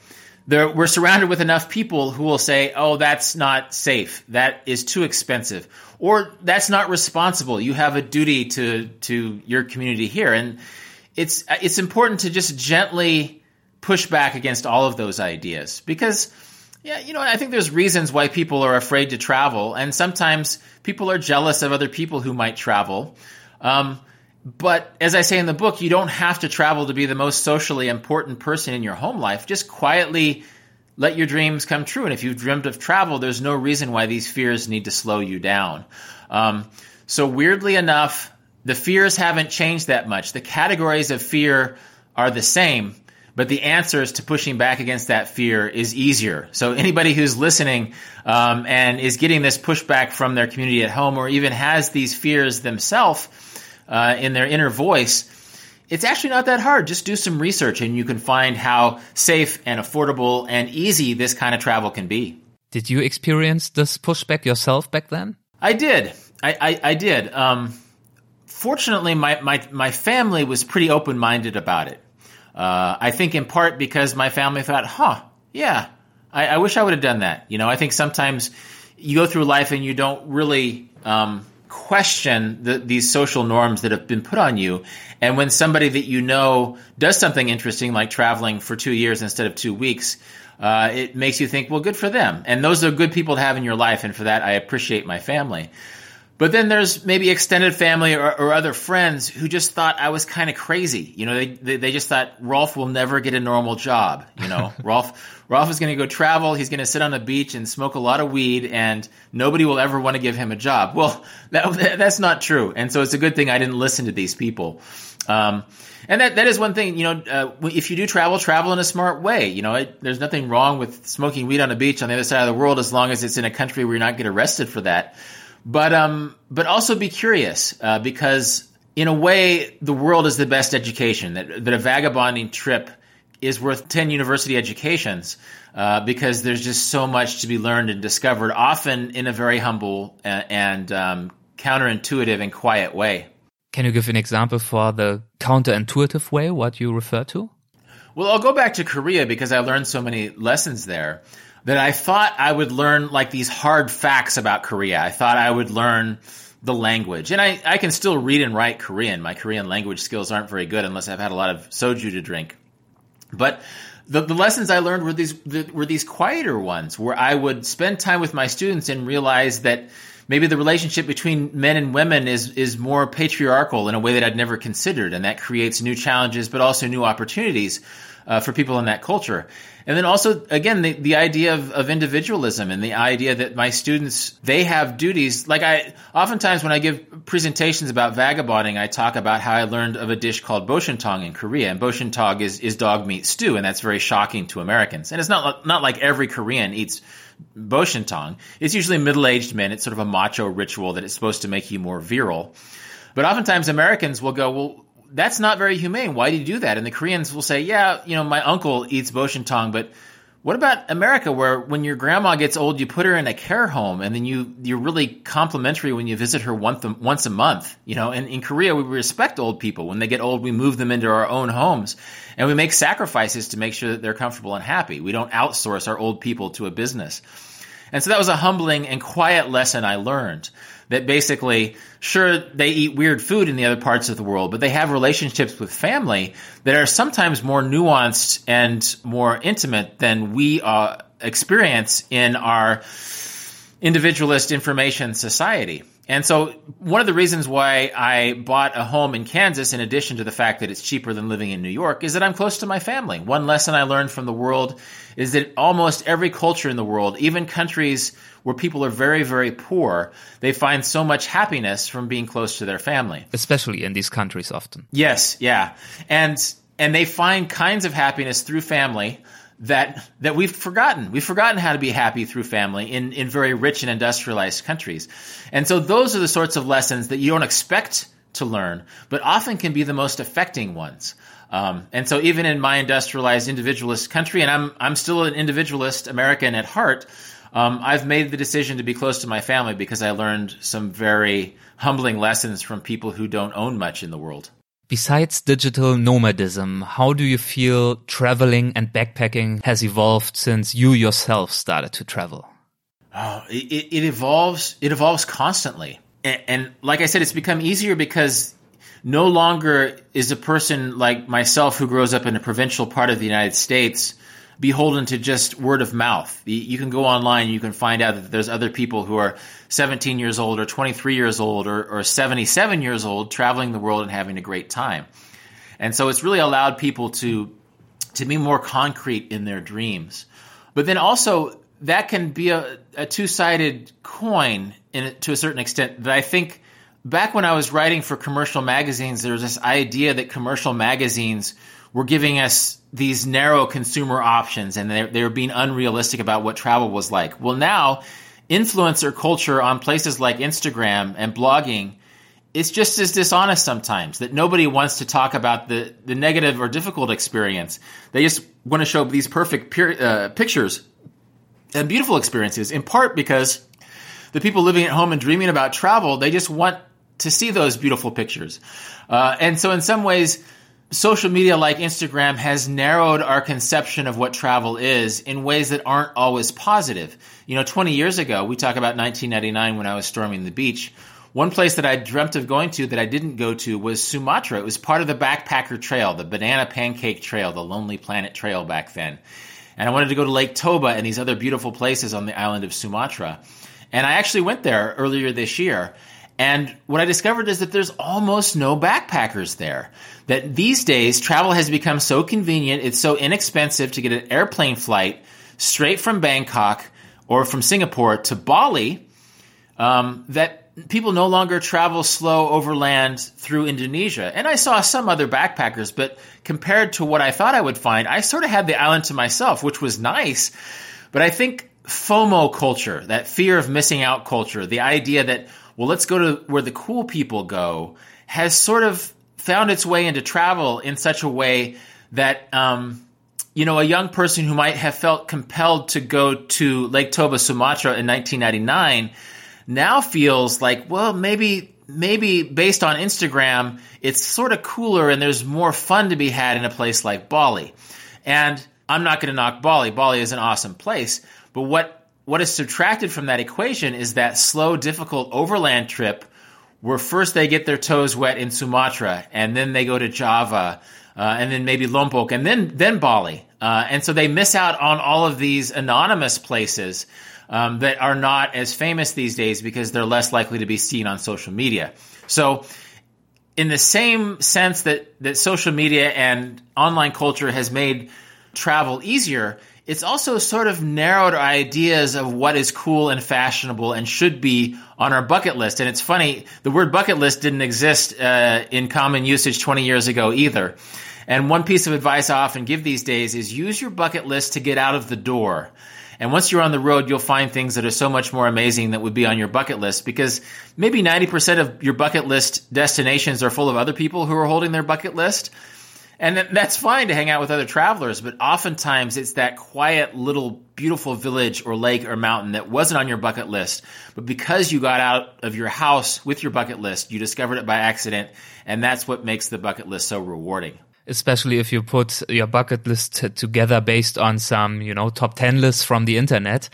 there, we're surrounded with enough people who will say, "Oh, that's not safe. That is too expensive." Or that's not responsible. You have a duty to to your community here. And it's it's important to just gently push back against all of those ideas because yeah, you know, I think there's reasons why people are afraid to travel, and sometimes people are jealous of other people who might travel. Um, but as I say in the book, you don't have to travel to be the most socially important person in your home life. Just quietly let your dreams come true. And if you've dreamed of travel, there's no reason why these fears need to slow you down. Um, so weirdly enough, the fears haven't changed that much. The categories of fear are the same, but the answers to pushing back against that fear is easier. So anybody who's listening um, and is getting this pushback from their community at home, or even has these fears themselves uh, in their inner voice, it's actually not that hard. Just do some research and you can find how safe and affordable and easy this kind of travel can be. Did you experience this pushback yourself back then? I did. I, I, I did. Um, fortunately, my, my, my family was pretty open minded about it. Uh, I think in part because my family thought, huh, yeah, I, I wish I would have done that. You know, I think sometimes you go through life and you don't really um, question the, these social norms that have been put on you. And when somebody that you know does something interesting, like traveling for two years instead of two weeks, uh, it makes you think, well, good for them. And those are good people to have in your life. And for that, I appreciate my family. But then there's maybe extended family or, or other friends who just thought I was kind of crazy. You know, they, they, they just thought Rolf will never get a normal job. You know, Rolf Rolf is going to go travel. He's going to sit on the beach and smoke a lot of weed, and nobody will ever want to give him a job. Well, that, that's not true. And so it's a good thing I didn't listen to these people. Um, and that, that is one thing, you know, uh, if you do travel, travel in a smart way. You know, it, there's nothing wrong with smoking weed on a beach on the other side of the world as long as it's in a country where you're not get arrested for that. But um, but also be curious uh, because in a way, the world is the best education. That that a vagabonding trip is worth ten university educations uh, because there's just so much to be learned and discovered, often in a very humble and, and um, counterintuitive and quiet way. Can you give an example for the counterintuitive way? What you refer to? Well, I'll go back to Korea because I learned so many lessons there that I thought I would learn like these hard facts about Korea. I thought I would learn the language. And I, I can still read and write Korean. My Korean language skills aren't very good unless I've had a lot of soju to drink. But the, the lessons I learned were these were these quieter ones where I would spend time with my students and realize that maybe the relationship between men and women is is more patriarchal in a way that I'd never considered, and that creates new challenges but also new opportunities uh, for people in that culture. And then also, again, the, the idea of, of individualism and the idea that my students, they have duties. Like I, oftentimes when I give presentations about vagabonding, I talk about how I learned of a dish called boshintang in Korea. And boshintang is, is dog meat stew. And that's very shocking to Americans. And it's not, not like every Korean eats boshintang. It's usually middle-aged men. It's sort of a macho ritual that is supposed to make you more virile. But oftentimes Americans will go, well, that's not very humane. Why do you do that? And the Koreans will say, yeah, you know, my uncle eats boshintang, but what about America, where when your grandma gets old, you put her in a care home, and then you you're really complimentary when you visit her once a, once a month. You know, and in Korea, we respect old people. When they get old, we move them into our own homes, and we make sacrifices to make sure that they're comfortable and happy. We don't outsource our old people to a business. And so that was a humbling and quiet lesson I learned that basically, sure, they eat weird food in the other parts of the world, but they have relationships with family that are sometimes more nuanced and more intimate than we uh, experience in our individualist information society. And so one of the reasons why I bought a home in Kansas, in addition to the fact that it's cheaper than living in New York, is that I'm close to my family. One lesson I learned from the world is that almost every culture in the world, even countries where people are very, very poor, they find so much happiness from being close to their family. Especially in these countries often. Yes, yeah. And and they find kinds of happiness through family that that we've forgotten. We've forgotten how to be happy through family in, in very rich and industrialized countries. And so those are the sorts of lessons that you don't expect to learn, but often can be the most affecting ones. Um, and so even in my industrialized individualist country, and I'm I'm still an individualist American at heart, um, I've made the decision to be close to my family because I learned some very humbling lessons from people who don't own much in the world. Besides digital nomadism, how do you feel traveling and backpacking has evolved since you yourself started to travel? Oh, it, it evolves. It evolves constantly, and, and like I said, it's become easier because no longer is a person like myself who grows up in a provincial part of the United States beholden to just word of mouth. You can go online you can find out that there's other people who are 17 years old or 23 years old or, or 77 years old traveling the world and having a great time. And so it's really allowed people to to be more concrete in their dreams. But then also that can be a, a two-sided coin in, to a certain extent that I think back when I was writing for commercial magazines, there was this idea that commercial magazines were giving us these narrow consumer options and they, they were being unrealistic about what travel was like. Well, now influencer culture on places like Instagram and blogging it's just as dishonest sometimes that nobody wants to talk about the, the negative or difficult experience. They just want to show these perfect uh, pictures and beautiful experiences, in part because the people living at home and dreaming about travel, they just want to see those beautiful pictures. Uh, and so, in some ways, social media like Instagram has narrowed our conception of what travel is in ways that aren't always positive. You know, 20 years ago, we talk about 1999 when I was storming the beach. One place that I dreamt of going to that I didn't go to was Sumatra. It was part of the backpacker trail, the banana pancake trail, the Lonely Planet trail back then. And I wanted to go to Lake Toba and these other beautiful places on the island of Sumatra. And I actually went there earlier this year. And what I discovered is that there's almost no backpackers there. That these days travel has become so convenient, it's so inexpensive to get an airplane flight straight from Bangkok or from Singapore to Bali um, that people no longer travel slow overland through Indonesia. And I saw some other backpackers, but compared to what I thought I would find, I sort of had the island to myself, which was nice. But I think FOMO culture, that fear of missing out culture, the idea that well, let's go to where the cool people go, has sort of found its way into travel in such a way that, um, you know, a young person who might have felt compelled to go to Lake Toba, Sumatra in 1999 now feels like, well, maybe maybe based on Instagram, it's sort of cooler and there's more fun to be had in a place like Bali. And I'm not going to knock Bali. Bali is an awesome place. But what what is subtracted from that equation is that slow, difficult overland trip where first they get their toes wet in Sumatra and then they go to Java uh, and then maybe Lombok and then then Bali. Uh, and so they miss out on all of these anonymous places um, that are not as famous these days because they're less likely to be seen on social media. So in the same sense that, that social media and online culture has made travel easier, it's also sort of narrowed our ideas of what is cool and fashionable and should be on our bucket list. And it's funny, the word bucket list didn't exist uh, in common usage 20 years ago either. And one piece of advice I often give these days is use your bucket list to get out of the door. And once you're on the road, you'll find things that are so much more amazing that would be on your bucket list because maybe 90% of your bucket list destinations are full of other people who are holding their bucket list. And that's fine to hang out with other travelers, but oftentimes it's that quiet little beautiful village or lake or mountain that wasn't on your bucket list. But because you got out of your house with your bucket list, you discovered it by accident. And that's what makes the bucket list so rewarding. Especially if you put your bucket list together based on some, you know, top 10 lists from the internet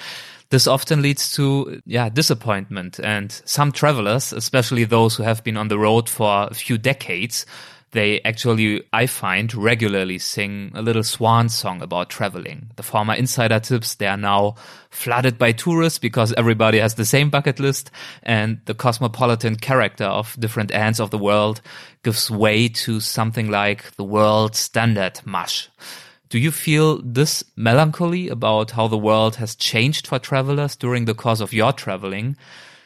this often leads to yeah disappointment and some travelers especially those who have been on the road for a few decades they actually, I find, regularly sing a little swan song about traveling. The former insider tips, they are now flooded by tourists because everybody has the same bucket list and the cosmopolitan character of different ends of the world gives way to something like the world standard mush. Do you feel this melancholy about how the world has changed for travelers during the course of your traveling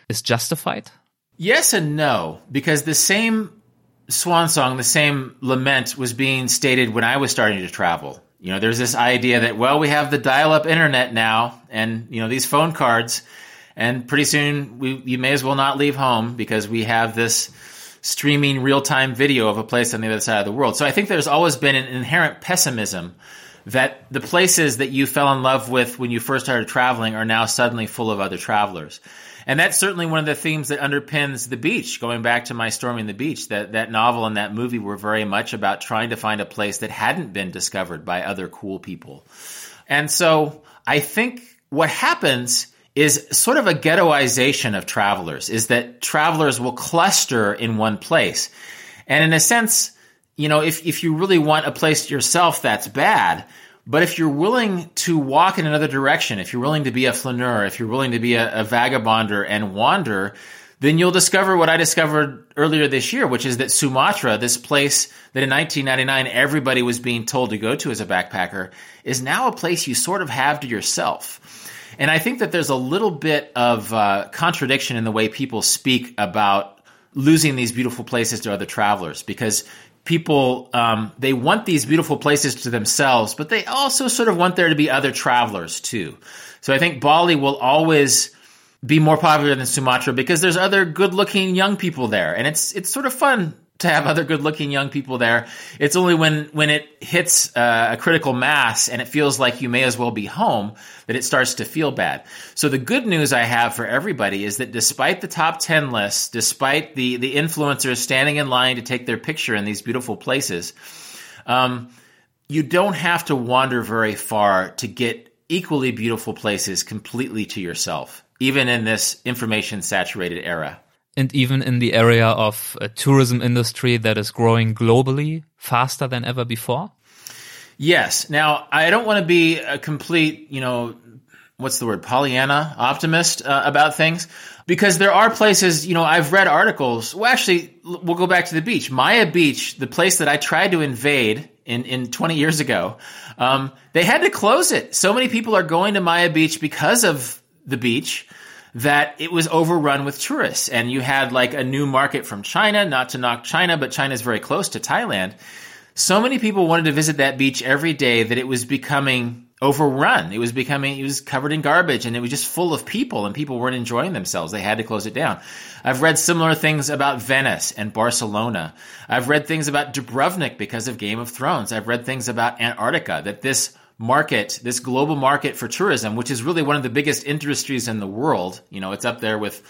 is justified? Yes and no, because the same swan song, the same lament was being stated when I was starting to travel. You know, there's this idea that, well, we have the dial up internet now and, you know, these phone cards, and pretty soon we, you may as well not leave home because we have this streaming real time video of a place on the other side of the world. So I think there's always been an inherent pessimism that the places that you fell in love with when you first started traveling are now suddenly full of other travelers. And that's certainly one of the themes that underpins The Beach. Going back to my Storming the Beach, that, that novel and that movie were very much about trying to find a place that hadn't been discovered by other cool people. And so I think what happens is sort of a ghettoization of travelers, is that travelers will cluster in one place. And in a sense, you know, if, if you really want a place yourself, that's bad. But if you're willing to walk in another direction, if you're willing to be a flaneur, if you're willing to be a, a vagabonder and wander, then you'll discover what I discovered earlier this year, which is that Sumatra, this place that in 1999 everybody was being told to go to as a backpacker, is now a place you sort of have to yourself. And I think that there's a little bit of uh, contradiction in the way people speak about losing these beautiful places to other travelers because people um, they want these beautiful places to themselves, but they also sort of want there to be other travelers too. So I think Bali will always be more popular than Sumatra because there's other good-looking young people there, and it's it's sort of fun to have other good-looking young people there. It's only when when it hits uh, a critical mass and it feels like you may as well be home that it starts to feel bad. So the good news I have for everybody is that despite the top 10 lists, despite the the influencers standing in line to take their picture in these beautiful places, um, you don't have to wander very far to get equally beautiful places completely to yourself, even in this information saturated era and even in the area of a tourism industry that is growing globally faster than ever before? Yes. Now, I don't want to be a complete, you know, what's the word, Pollyanna optimist uh, about things because there are places, you know, I've read articles. Well, actually, we'll go back to the beach. Maya Beach, the place that I tried to invade in, in 20 years ago, um, they had to close it. So many people are going to Maya Beach because of the beach that it was overrun with tourists. And you had like a new market from China, not to knock China, but China is very close to Thailand. So many people wanted to visit that beach every day that it was becoming overrun. It was becoming, it was covered in garbage and it was just full of people and people weren't enjoying themselves. They had to close it down. I've read similar things about Venice and Barcelona. I've read things about Dubrovnik because of Game of Thrones. I've read things about Antarctica, that this market, this global market for tourism, which is really one of the biggest industries in the world. You know, it's up there with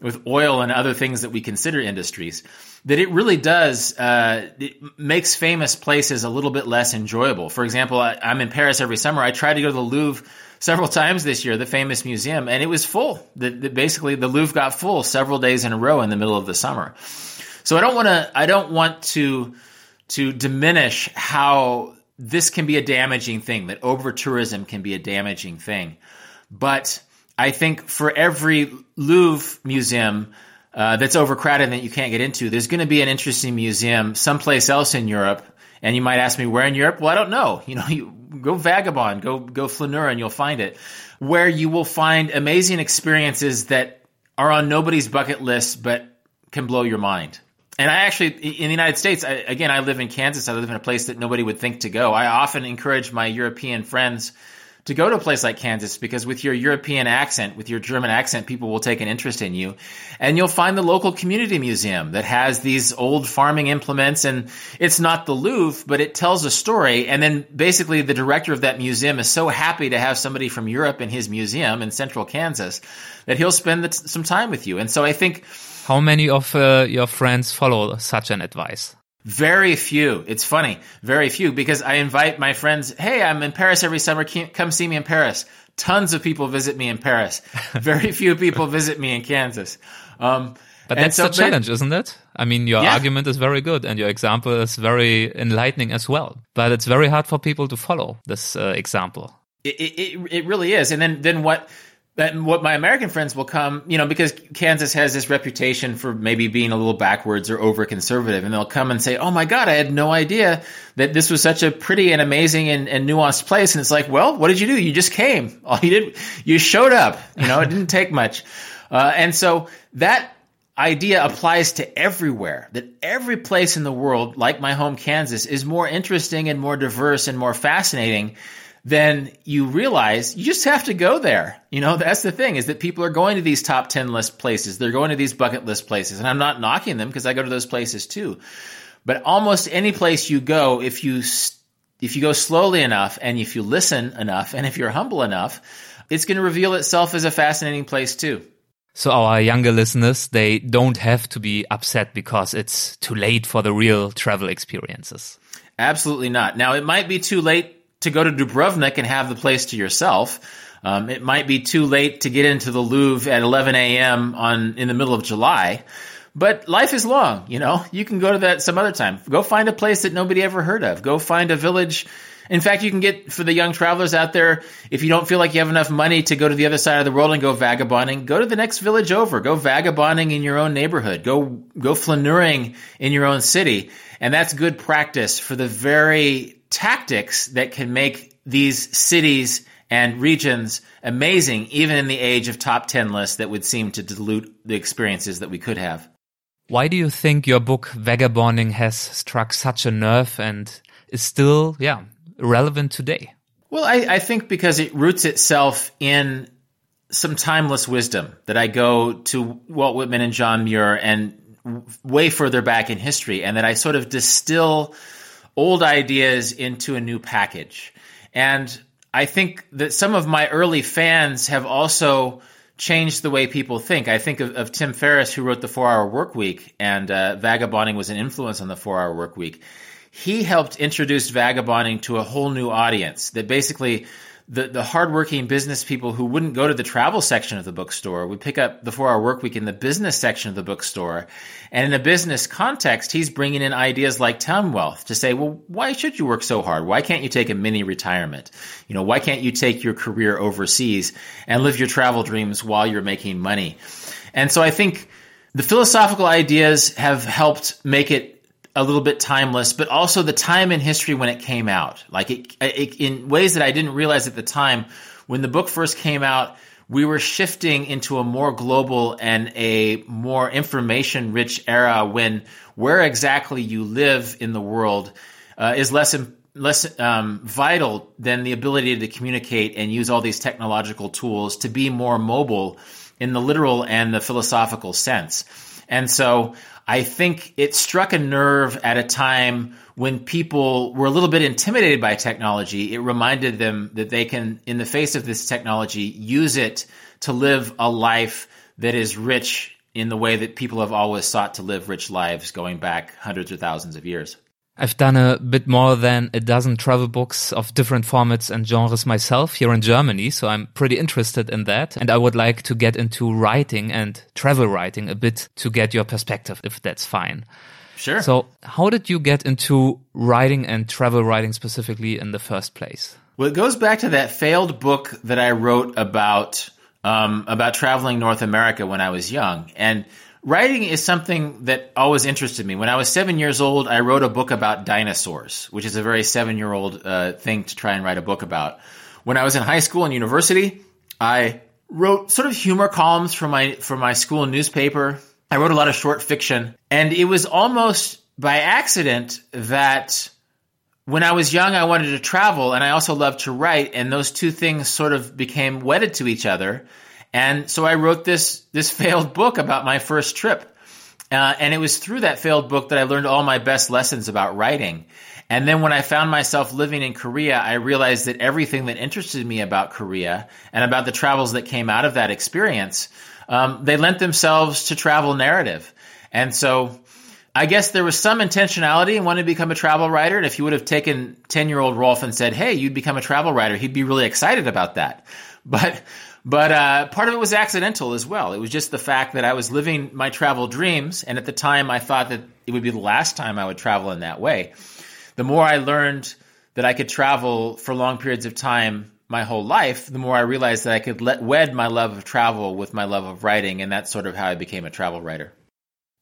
with oil and other things that we consider industries. That it really does uh, it makes famous places a little bit less enjoyable. For example, I, I'm in Paris every summer. I try to go to the Louvre several times this year, the famous museum, and it was full. The, the, basically, the Louvre got full several days in a row in the middle of the summer. So I don't want to. I don't want to to diminish how this can be a damaging thing, that over tourism can be a damaging thing. But I think for every Louvre museum, uh, that's overcrowded and that you can't get into, there's going to be an interesting museum someplace else in Europe. And you might ask me where in Europe? Well, I don't know. You know, you go vagabond, go go flaneur, and you'll find it. Where you will find amazing experiences that are on nobody's bucket list, but can blow your mind. And I actually, in the United States, I, again, I live in Kansas. I live in a place that nobody would think to go. I often encourage my European friends to go to a place like Kansas because with your European accent, with your German accent, people will take an interest in you. And you'll find the local community museum that has these old farming implements and it's not the Louvre, but it tells a story. And then basically the director of that museum is so happy to have somebody from Europe in his museum in central Kansas that he'll spend some time with you. And so I think. How many of uh, your friends follow such an advice? Very few. It's funny. Very few because I invite my friends, hey, I'm in Paris every summer. Come see me in Paris. Tons of people visit me in Paris. Very few people visit me in Kansas. Um, but that's so, the challenge, isn't it? I mean, your yeah. argument is very good and your example is very enlightening as well. But it's very hard for people to follow this uh, example. It, it, it really is. And then, then what and what my American friends will come, you know, because Kansas has this reputation for maybe being a little backwards or over conservative, and they'll come and say, "Oh my God, I had no idea that this was such a pretty and amazing and, and nuanced place." And it's like, well, what did you do? You just came. All you did, you showed up. You know, it didn't take much, uh, and so that idea applies to everywhere. That every place in the world, like my home Kansas, is more interesting and more diverse and more fascinating then you realize you just have to go there. You know, that's the thing is that people are going to these top 10 list places. They're going to these bucket list places. And I'm not knocking them because I go to those places too. But almost any place you go, if you, if you go slowly enough and if you listen enough and if you're humble enough, it's going to reveal itself as a fascinating place too. So our younger listeners, they don't have to be upset because it's too late for the real travel experiences. Absolutely not. Now it might be too late to go to Dubrovnik and have the place to yourself. Um, it might be too late to get into the Louvre at 11 a.m. on in the middle of July, but life is long. You know, you can go to that some other time. Go find a place that nobody ever heard of. Go find a village. In fact, you can get for the young travelers out there. If you don't feel like you have enough money to go to the other side of the world and go vagabonding, go to the next village over. Go vagabonding in your own neighborhood. Go go flaneuring in your own city, and that's good practice for the very tactics that can make these cities and regions amazing, even in the age of top 10 lists that would seem to dilute the experiences that we could have. Why do you think your book Vagabonding has struck such a nerve and is still, yeah, relevant today? Well, I, I think because it roots itself in some timeless wisdom that I go to Walt Whitman and John Muir and way further back in history, and that I sort of distill old ideas into a new package. And I think that some of my early fans have also changed the way people think. I think of, of Tim Ferriss, who wrote the Four Hour Work Week, and uh, vagabonding was an influence on the Four Hour Work Week. He helped introduce vagabonding to a whole new audience that basically the, the hardworking business people who wouldn't go to the travel section of the bookstore would pick up the four hour work week in the business section of the bookstore. And in a business context, he's bringing in ideas like time wealth to say, well, why should you work so hard? Why can't you take a mini retirement? You know, why can't you take your career overseas and live your travel dreams while you're making money? And so I think the philosophical ideas have helped make it a little bit timeless, but also the time in history when it came out. Like it, it, in ways that I didn't realize at the time. When the book first came out, we were shifting into a more global and a more information rich era when where exactly you live in the world uh, is less less um, vital than the ability to communicate and use all these technological tools to be more mobile in the literal and the philosophical sense. And so I think it struck a nerve at a time when people were a little bit intimidated by technology. It reminded them that they can, in the face of this technology, use it to live a life that is rich in the way that people have always sought to live rich lives going back hundreds or thousands of years. I've done a bit more than a dozen travel books of different formats and genres myself here in Germany, so I'm pretty interested in that. And I would like to get into writing and travel writing a bit to get your perspective, if that's fine. Sure. So, how did you get into writing and travel writing specifically in the first place? Well, it goes back to that failed book that I wrote about um, about traveling North America when I was young, and writing is something that always interested me. When I was seven years old, I wrote a book about dinosaurs, which is a very seven year old uh, thing to try and write a book about. When I was in high school and university, I wrote sort of humor columns for my for my school newspaper. I wrote a lot of short fiction, and it was almost by accident that when I was young, I wanted to travel, and I also loved to write, and those two things sort of became wedded to each other. And so I wrote this this failed book about my first trip, uh, and it was through that failed book that I learned all my best lessons about writing. And then when I found myself living in Korea, I realized that everything that interested me about Korea and about the travels that came out of that experience, um, they lent themselves to travel narrative. And so I guess there was some intentionality in wanting to become a travel writer. And if you would have taken 10 year old Rolf and said, Hey, you'd become a travel writer, he'd be really excited about that. But, but, uh, part of it was accidental as well. It was just the fact that I was living my travel dreams. And at the time I thought that it would be the last time I would travel in that way the more I learned that I could travel for long periods of time my whole life, the more I realized that I could let, wed my love of travel with my love of writing, and that's sort of how I became a travel writer.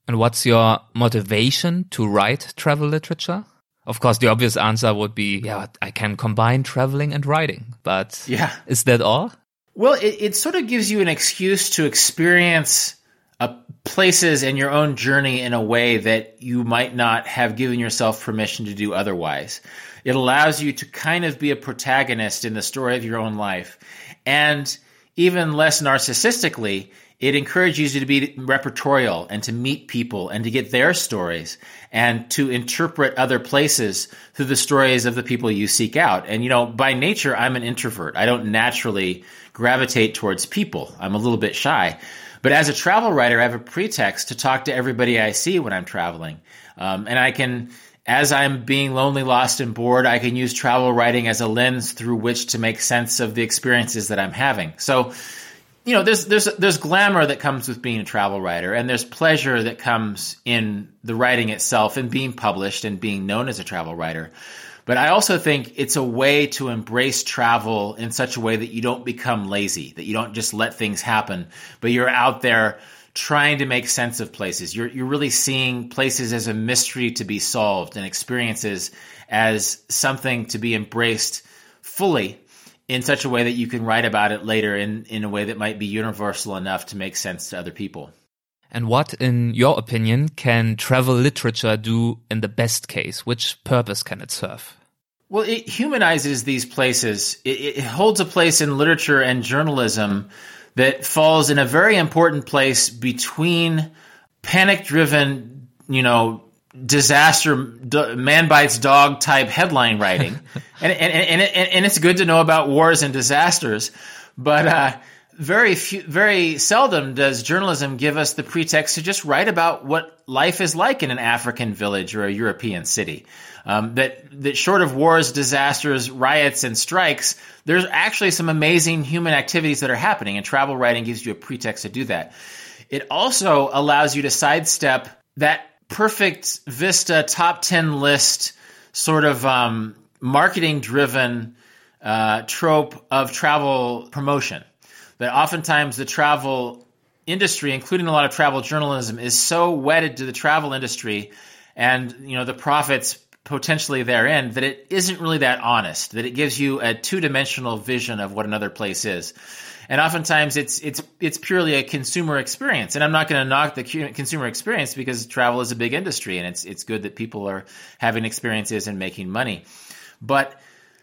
And what's your motivation to write travel literature? Of course, the obvious answer would be, yeah, I can combine traveling and writing. But yeah. is that all? Well, it, it sort of gives you an excuse to experience uh, places in your own journey in a way that you might not have given yourself permission to do otherwise. It allows you to kind of be a protagonist in the story of your own life. And even less narcissistically, it encourages you to be repertorial and to meet people and to get their stories and to interpret other places through the stories of the people you seek out. And, you know, by nature, I'm an introvert. I don't naturally gravitate towards people. I'm a little bit shy. But as a travel writer, I have a pretext to talk to everybody I see when I'm traveling. Um, and I can, as I'm being lonely, lost, and bored, I can use travel writing as a lens through which to make sense of the experiences that I'm having. So, you know, there's there's there's glamour that comes with being a travel writer, and there's pleasure that comes in the writing itself and being published and being known as a travel writer. But I also think it's a way to embrace travel in such a way that you don't become lazy, that you don't just let things happen, but you're out there trying to make sense of places. You're, you're really seeing places as a mystery to be solved and experiences as something to be embraced fully in such a way that you can write about it later in, in a way that might be universal enough to make sense to other people. And what, in your opinion, can travel literature do in the best case? Which purpose can it serve? Well, it humanizes these places. It, it, holds a place in literature and journalism that falls in a very important place between panic driven, you know, disaster, man bites dog type headline writing. and, and, and, and, and, it's good to know about wars and disasters. But, uh, very few, very seldom does journalism give us the pretext to just write about what life is like in an African village or a European city. Um, that that short of wars, disasters, riots, and strikes, there's actually some amazing human activities that are happening, and travel writing gives you a pretext to do that. It also allows you to sidestep that perfect Vista top ten list sort of um, marketing driven uh, trope of travel promotion that oftentimes the travel industry, including a lot of travel journalism, is so wedded to the travel industry and you know the profits potentially therein that it isn't really that honest. That it gives you a two dimensional vision of what another place is. And oftentimes it's it's it's purely a consumer experience. And I'm not going to knock the consumer experience because travel is a big industry and it's it's good that people are having experiences and making money. But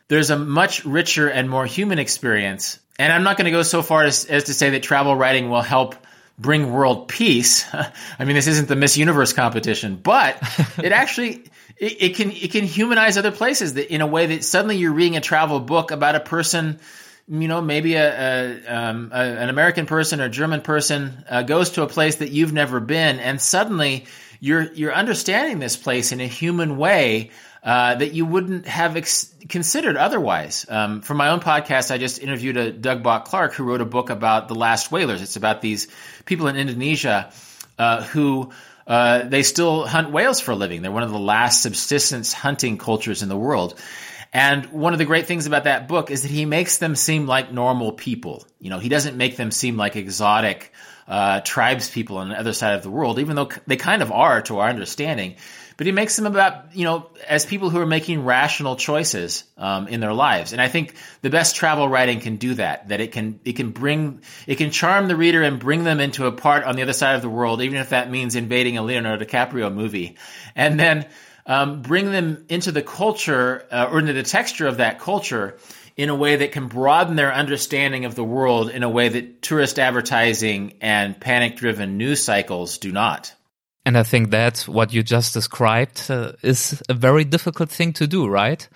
there's a much richer and more human experience and I'm not going to go so far as, as to say that travel writing will help bring world peace. I mean, this isn't the Miss Universe competition, but it actually it, it, can it can humanize other places that in a way that suddenly you're reading a travel book about a person. You know, maybe a, a, um, a an American person or German person uh, goes to a place that you've never been, and suddenly you're you're understanding this place in a human way uh, that you wouldn't have ex- considered otherwise. Um, for my own podcast, I just interviewed a Doug Bock Clark who wrote a book about the last whalers. It's about these people in Indonesia uh, who uh, they still hunt whales for a living. They're one of the last subsistence hunting cultures in the world. And one of the great things about that book is that he makes them seem like normal people. You know, he doesn't make them seem like exotic uh, on the other side of the world, even though they kind of are to our understanding. But he makes them about, you know, as people who are making rational choices um, in their lives. And I think the best travel writing can do that. That it can it can bring it can charm the reader and bring them into a part on the other side of the world, even if that means invading a Leonardo DiCaprio movie, and then um, bring them into the culture uh, or into the texture of that culture in a way that can broaden their understanding of the world in a way that tourist advertising and panic driven news cycles do not. And I think that what you just described uh, is a very difficult thing to do, right?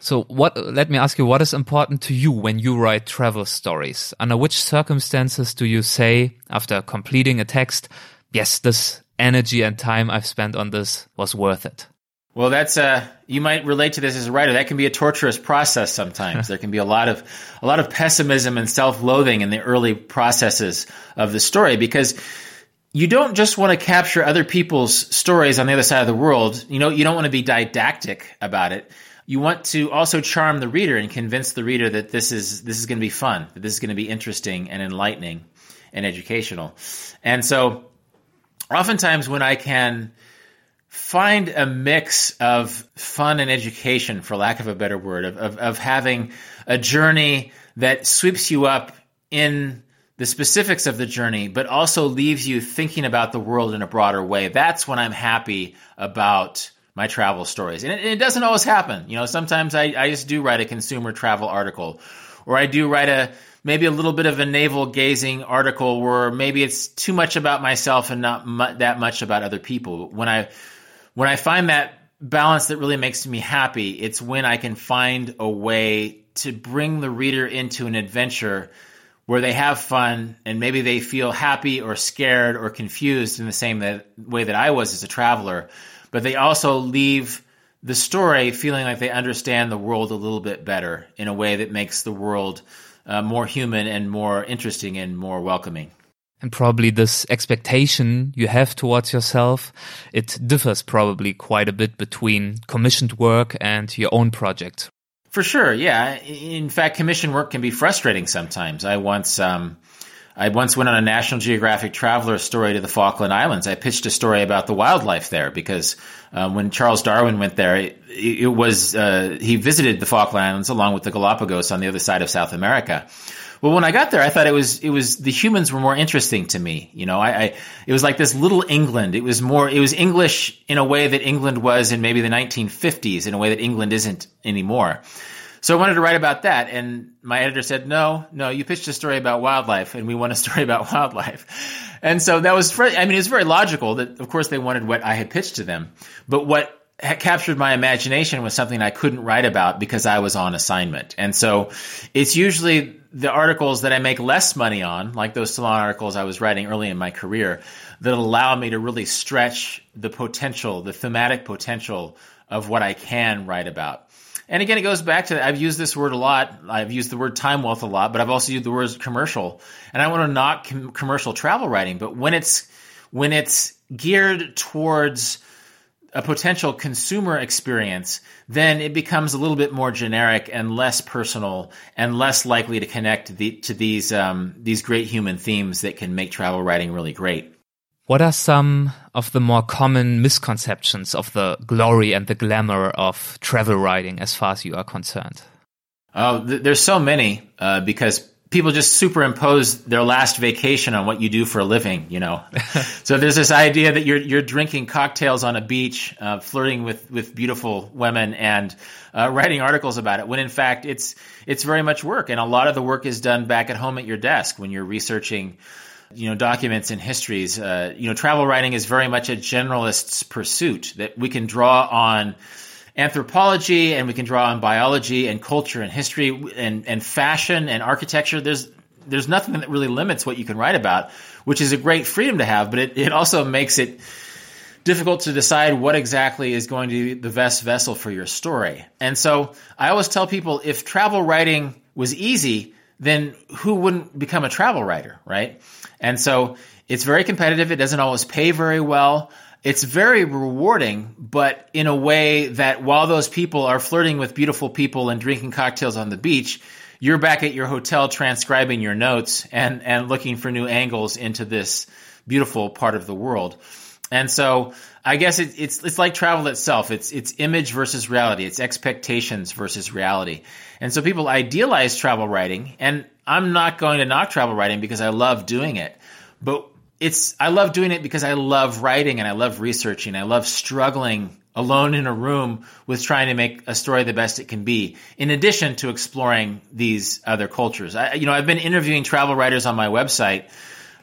So what, let me ask you, what is important to you when you write travel stories? Under which circumstances do you say after completing a text, yes, this energy and time I've spent on this was worth it? Well, that's uh, you might relate to this as a writer. That can be a torturous process sometimes. there can be a lot of a lot of pessimism and self-loathing in the early processes of the story because you don't just want to capture other people's stories on the other side of the world. You know, you don't want to be didactic about it. You want to also charm the reader and convince the reader that this is this is going to be fun, that this is going to be interesting and enlightening and educational. And so, oftentimes when I can find a mix of fun and education, for lack of a better word, of, of, of having a journey that sweeps you up in the specifics of the journey, but also leaves you thinking about the world in a broader way. That's when I'm happy about my travel stories. And it, it doesn't always happen. You know, sometimes I, I just do write a consumer travel article, or I do write a maybe a little bit of a navel gazing article where maybe it's too much about myself and not mu- that much about other people. When I when I find that balance that really makes me happy, it's when I can find a way to bring the reader into an adventure where they have fun and maybe they feel happy or scared or confused in the same that, way that I was as a traveler, but they also leave the story feeling like they understand the world a little bit better in a way that makes the world uh, more human and more interesting and more welcoming and probably this expectation you have towards yourself, it differs probably quite a bit between commissioned work and your own project. For sure, yeah. In fact, commission work can be frustrating sometimes. I once, um, I once went on a National Geographic Traveler story to the Falkland Islands. I pitched a story about the wildlife there because um, when Charles Darwin went there, it, it was uh, he visited the Falkland Islands along with the Galapagos on the other side of South America. Well, when I got there, I thought it was it was the humans were more interesting to me. You know, I, I it was like this little England. It was more it was English in a way that England was in maybe the 1950s, in a way that England isn't anymore. So I wanted to write about that, and my editor said, "No, no, you pitched a story about wildlife, and we want a story about wildlife." And so that was, I mean, it's very logical that, of course, they wanted what I had pitched to them, but what captured my imagination was something I couldn't write about because I was on assignment. And so it's usually the articles that I make less money on, like those salon articles I was writing early in my career, that allow me to really stretch the potential, the thematic potential of what I can write about. And again, it goes back to I've used this word a lot. I've used the word time wealth a lot, but I've also used the word commercial. And I want to knock com- commercial travel writing, but when it's when it's geared towards a potential consumer experience, then it becomes a little bit more generic and less personal and less likely to connect the, to these um, these great human themes that can make travel writing really great. What are some of the more common misconceptions of the glory and the glamour of travel writing as far as you are concerned? Oh, th- there's so many uh, because people just superimpose their last vacation on what you do for a living, you know. so there's this idea that you're you're drinking cocktails on a beach, uh, flirting with with beautiful women, and uh, writing articles about it. When in fact it's it's very much work, and a lot of the work is done back at home at your desk when you're researching. You know, documents and histories. Uh, you know, travel writing is very much a generalist's pursuit that we can draw on anthropology and we can draw on biology and culture and history and, and fashion and architecture. There's there's nothing that really limits what you can write about, which is a great freedom to have, but it, it also makes it difficult to decide what exactly is going to be the best vessel for your story. And so I always tell people if travel writing was easy, then who wouldn't become a travel writer, right? And so it's very competitive. It doesn't always pay very well. It's very rewarding, but in a way that while those people are flirting with beautiful people and drinking cocktails on the beach, you're back at your hotel transcribing your notes and, and looking for new angles into this beautiful part of the world. And so I guess it, it's it's like travel itself. It's it's image versus reality. It's expectations versus reality. And so people idealize travel writing, and I'm not going to knock travel writing because I love doing it. But it's I love doing it because I love writing and I love researching. I love struggling alone in a room with trying to make a story the best it can be. In addition to exploring these other cultures, I, you know, I've been interviewing travel writers on my website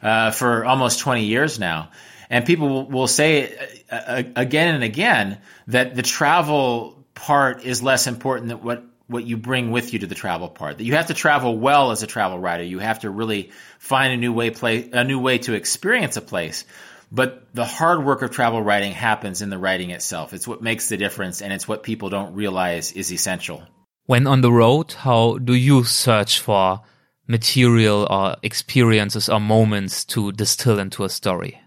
uh, for almost 20 years now, and people will, say uh, uh, again and again that the travel part is less important than what what you bring with you to the travel part. That you have to travel well as a travel writer. You have to really find a new way play a new way to experience a place. But the hard work of travel writing happens in the writing itself. It's what makes the difference and it's what people don't realize is essential. When on the road, how do you search for material or experiences or moments to distill into a story?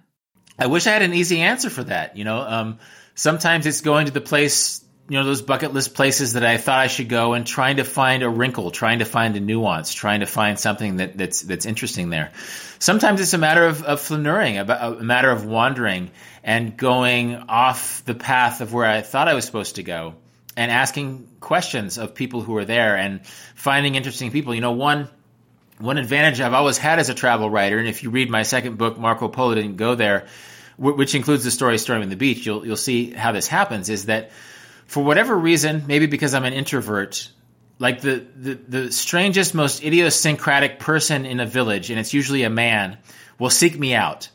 I wish I had an easy answer for that. You know, um, sometimes it's going to the place you know those bucket list places that I thought I should go and trying to find a wrinkle, trying to find a nuance, trying to find something that, that's that's interesting there. Sometimes it's a matter of, of flaneuring, a, a matter of wandering and going off the path of where I thought I was supposed to go, and asking questions of people who are there and finding interesting people. You know, one one advantage I've always had as a travel writer, and if you read my second book, Marco Polo didn't go there, which includes the story Storming the Beach, you'll you'll see how this happens. Is that for whatever reason, maybe because I'm an introvert, like the, the, the strangest, most idiosyncratic person in a village, and it's usually a man, will seek me out.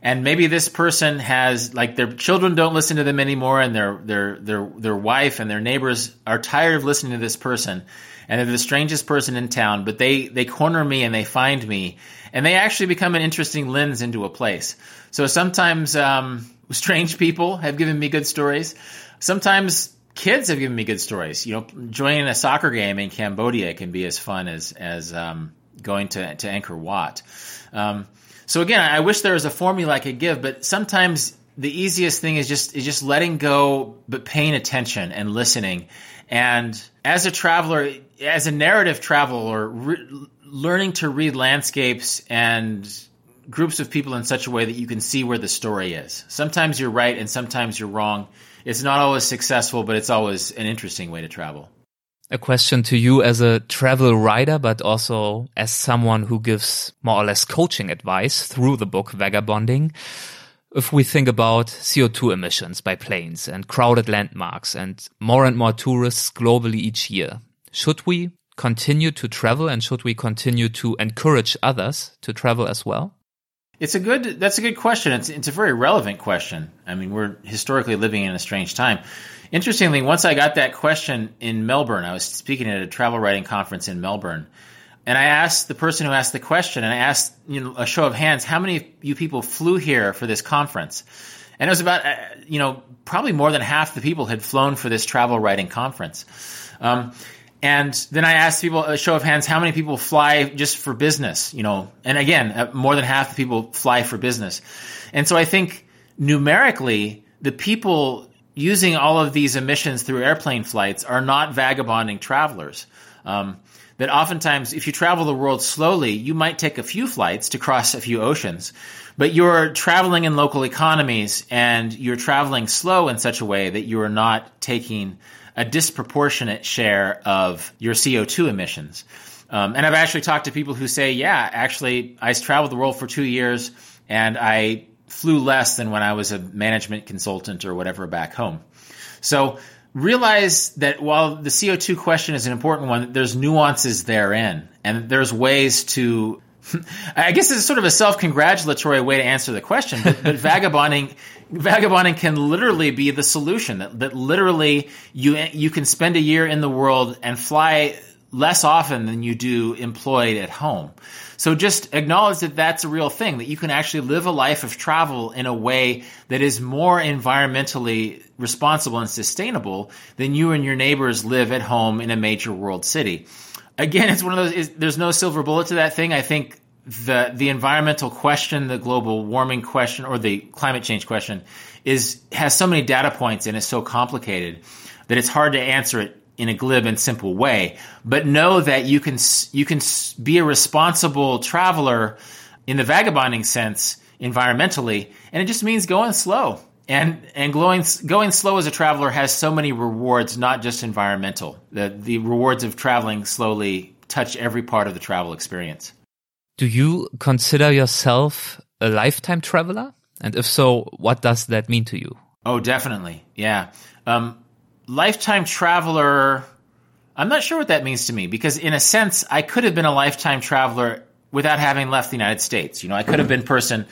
And maybe this person has like their children don't listen to them anymore, and their their their their wife and their neighbors are tired of listening to this person, and they're the strangest person in town. But they they corner me and they find me, and they actually become an interesting lens into a place. So sometimes um, strange people have given me good stories sometimes kids have given me good stories. You know, joining a soccer game in Cambodia can be as fun as as um, going to to Angkor Wat. Um, so again, I wish there was a formula I could give, but sometimes the easiest thing is just is just letting go, but paying attention and listening. And as a traveler, as a narrative traveler, re- learning to read landscapes and groups of people in such a way that you can see where the story is. Sometimes you're right, and sometimes you're wrong it's not always successful, but it's always an interesting way to travel. A question to you as a travel writer, but also as someone who gives more or less coaching advice through the book Vagabonding. If we think about CO2 emissions by planes and crowded landmarks and more and more tourists globally each year, should we continue to travel and should we continue to encourage others to travel as well? It's a good. That's a good question. It's it's a very relevant question. I mean, we're historically living in a strange time. Interestingly, once I got that question in Melbourne, I was speaking at a travel writing conference in Melbourne, and I asked the person who asked the question, and I asked you know a show of hands, how many of you people flew here for this conference? And it was about uh, you know probably more than half the people had flown for this travel writing conference. Um, and then I asked people, a show of hands, how many people fly just for business? You know, and again, uh, more than half the people fly for business. And so I think numerically, the people using all of these emissions through airplane flights are not vagabonding travelers. Um, that oftentimes, if you travel the world slowly, you might take a few flights to cross a few oceans, but you're traveling in local economies and you're traveling slow in such a way that you are not taking a disproportionate share of your CO2 emissions. Um, and I've actually talked to people who say, yeah, actually, I traveled the world for two years and I flew less than when I was a management consultant or whatever back home. So realize that while the CO2 question is an important one, there's nuances therein and there's ways to I guess it's sort of a self-congratulatory way to answer the question, but, but vagabonding, vagabonding can literally be the solution. That, that literally you you can spend a year in the world and fly less often than you do employed at home. So just acknowledge that that's a real thing. That you can actually live a life of travel in a way that is more environmentally responsible and sustainable than you and your neighbors live at home in a major world city again, it's one of those. there's no silver bullet to that thing. I think the the environmental question, the global warming question, or the climate change question is has so many data points and is so complicated that it's hard to answer it in a glib and simple way. But know that you can you can be a responsible traveler in the vagabonding sense environmentally, and it just means going slow. And and going going slow as a traveler has so many rewards, not just environmental. The the rewards of traveling slowly touch every part of the travel experience. Do you consider yourself a lifetime traveler? And if so, what does that mean to you? Oh, definitely. Yeah. Um, lifetime traveler, I'm not sure what that means to me because, in a sense, I could have been a lifetime traveler without having left the United States. You know, I could have been person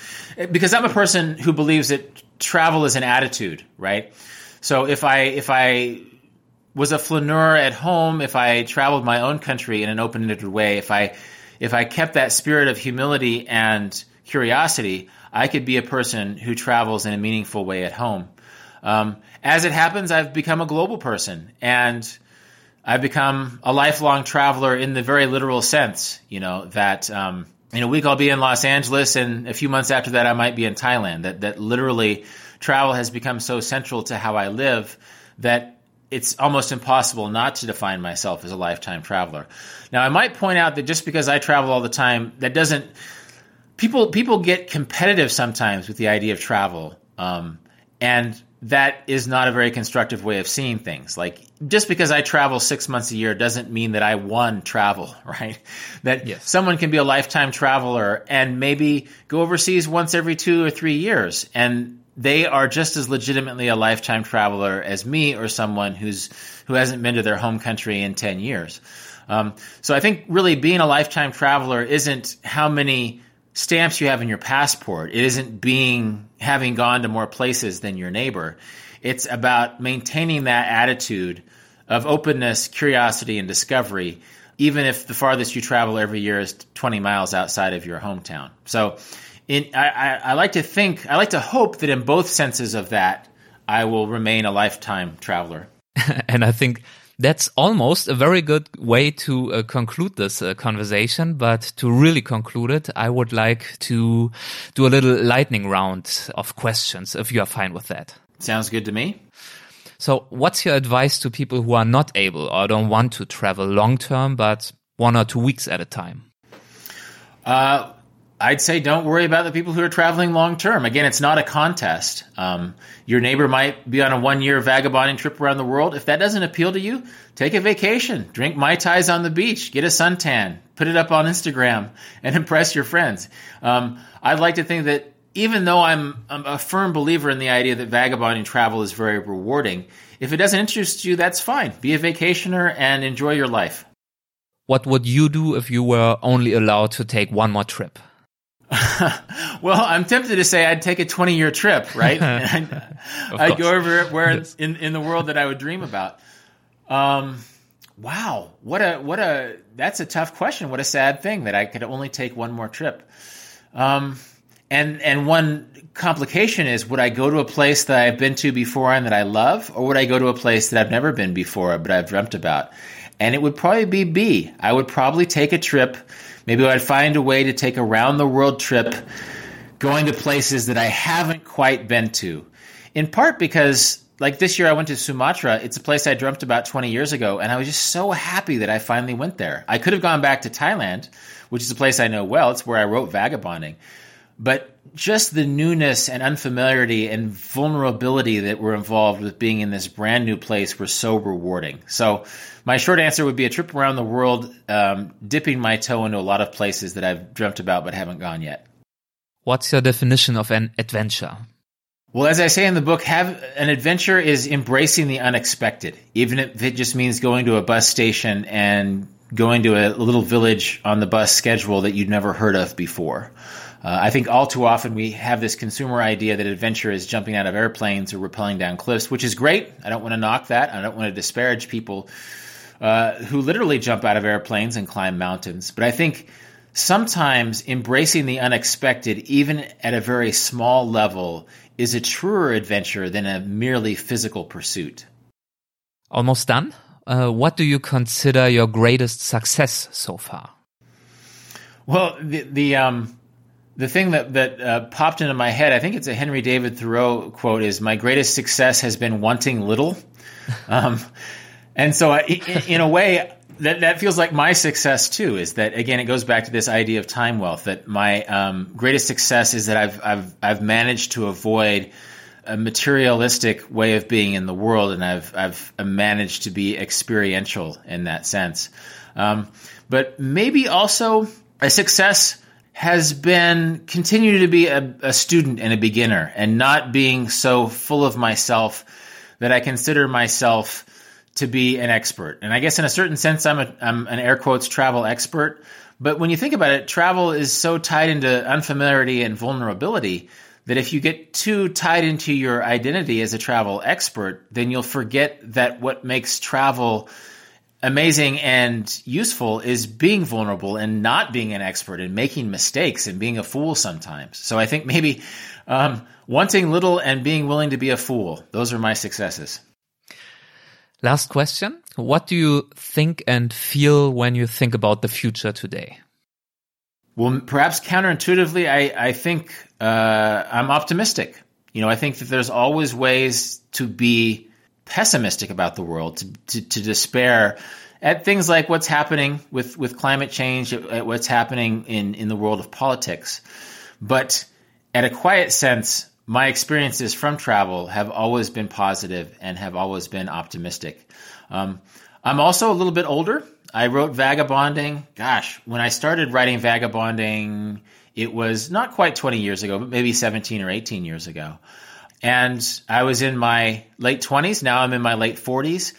because I'm a person who believes that travel is an attitude, right? So if I if I was a flaneur at home, if I traveled my own country in an open-ended way, if I if I kept that spirit of humility and curiosity, I could be a person who travels in a meaningful way at home. Um, as it happens, I've become a global person and I've become a lifelong traveler in the very literal sense, you know, that, um, in a week I'll be in Los Angeles and a few months after that I might be in Thailand. That, that literally travel has become so central to how I live that it's almost impossible not to define myself as a lifetime traveler. Now, I might point out that just because I travel all the time, that doesn't people people get competitive sometimes with the idea of travel, um, and that is not a very constructive way of seeing things. Like just because I travel six months a year doesn't mean that I won travel, right? That yes. someone can be a lifetime traveler and maybe go overseas once every two or three years, and they are just as legitimately a lifetime traveler as me or someone who's who hasn't been to their home country in ten years. Um, so I think really being a lifetime traveler isn't how many stamps you have in your passport. It isn't being having gone to more places than your neighbor. It's about maintaining that attitude of openness, curiosity, and discovery, even if the farthest you travel every year is 20 miles outside of your hometown. So, in, I, I, I like to think, I like to hope that in both senses of that, I will remain a lifetime traveler. and I think that's almost a very good way to uh, conclude this uh, conversation. But to really conclude it, I would like to do a little lightning round of questions, if you are fine with that. Sounds good to me. So, what's your advice to people who are not able or don't want to travel long term, but one or two weeks at a time? Uh, I'd say don't worry about the people who are traveling long term. Again, it's not a contest. Um, your neighbor might be on a one year vagabonding trip around the world. If that doesn't appeal to you, take a vacation, drink Mai Tais on the beach, get a suntan, put it up on Instagram, and impress your friends. Um, I'd like to think that even though I'm, I'm a firm believer in the idea that vagabonding travel is very rewarding, if it doesn't interest you, that's fine. Be a vacationer and enjoy your life. What would you do if you were only allowed to take one more trip? well, I'm tempted to say I'd take a 20 year trip, right? I'd, I'd go over where yes. in, in the world that I would dream about. Um, wow, what a what a that's a tough question. What a sad thing that I could only take one more trip. Um, and and one complication is would I go to a place that I've been to before and that I love, or would I go to a place that I've never been before but I've dreamt about? And it would probably be B. I would probably take a trip Maybe I'd find a way to take a round the world trip going to places that I haven't quite been to. In part because like this year I went to Sumatra. It's a place I dreamt about 20 years ago and I was just so happy that I finally went there. I could have gone back to Thailand, which is a place I know well. It's where I wrote Vagabonding. But just the newness and unfamiliarity and vulnerability that were involved with being in this brand new place were so rewarding. So, my short answer would be a trip around the world, um, dipping my toe into a lot of places that I've dreamt about but haven't gone yet. What's your definition of an adventure? Well, as I say in the book, have an adventure is embracing the unexpected, even if it just means going to a bus station and going to a little village on the bus schedule that you'd never heard of before. Uh, I think all too often we have this consumer idea that adventure is jumping out of airplanes or rappelling down cliffs, which is great. I don't want to knock that. I don't want to disparage people uh, who literally jump out of airplanes and climb mountains. But I think sometimes embracing the unexpected, even at a very small level, is a truer adventure than a merely physical pursuit. Almost done. Uh, what do you consider your greatest success so far? Well, the the um the thing that that uh, popped into my head, I think it's a Henry David Thoreau quote, is "My greatest success has been wanting little," um, and so I, in, in a way. That, that feels like my success too. Is that again? It goes back to this idea of time wealth. That my um, greatest success is that I've I've I've managed to avoid a materialistic way of being in the world, and I've I've managed to be experiential in that sense. Um, but maybe also a success has been continue to be a, a, student and a beginner and not being so full of myself that I consider myself to be an expert. And I guess in a certain sense, I'm, a, I'm an air quotes travel expert. But when you think about it, travel is so tied into unfamiliarity and vulnerability that if you get too tied into your identity as a travel expert, then you'll forget that what makes travel amazing and useful is being vulnerable and not being an expert and making mistakes and being a fool sometimes. So I think maybe um, wanting little and being willing to be a fool, those are my successes. Last question. What do you think and feel when you think about the future today? Well, perhaps counterintuitively, I, I think uh, I'm optimistic. You know, I think that there's always ways to be pessimistic about the world, to, to, to despair at things like what's happening with, with climate change, at what's happening in, in the world of politics. But at a quiet sense, my experiences from travel have always been positive and have always been optimistic. Um, I'm also a little bit older. I wrote Vagabonding. Gosh, when I started writing Vagabonding, it was not quite 20 years ago, but maybe 17 or 18 years ago. And I was in my late 20s. Now I'm in my late 40s.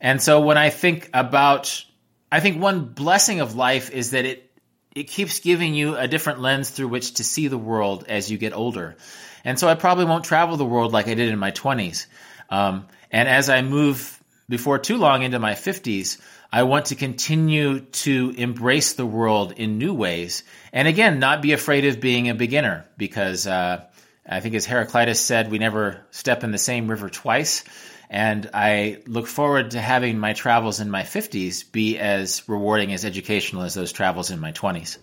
And so when I think about, I think one blessing of life is that it, it keeps giving you a different lens through which to see the world as you get older. And so I probably won't travel the world like I did in my 20s. Um, and as I move before too long into my 50s, I want to continue to embrace the world in new ways. And again, not be afraid of being a beginner because, uh, I think as Heraclitus said, we never step in the same river twice. And I look forward to having my travels in my 50s be as rewarding as educational as those travels in my 20s.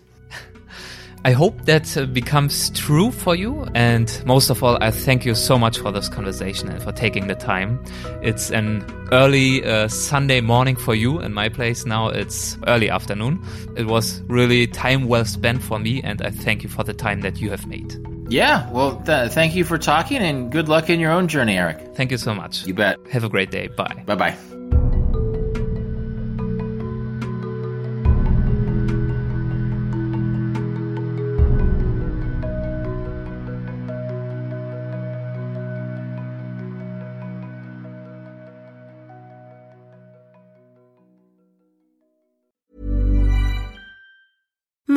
I hope that uh, becomes true for you. And most of all, I thank you so much for this conversation and for taking the time. It's an early uh, Sunday morning for you. In my place now, it's early afternoon. It was really time well spent for me. And I thank you for the time that you have made. Yeah, well, th- thank you for talking and good luck in your own journey, Eric. Thank you so much. You bet. Have a great day. Bye. Bye bye.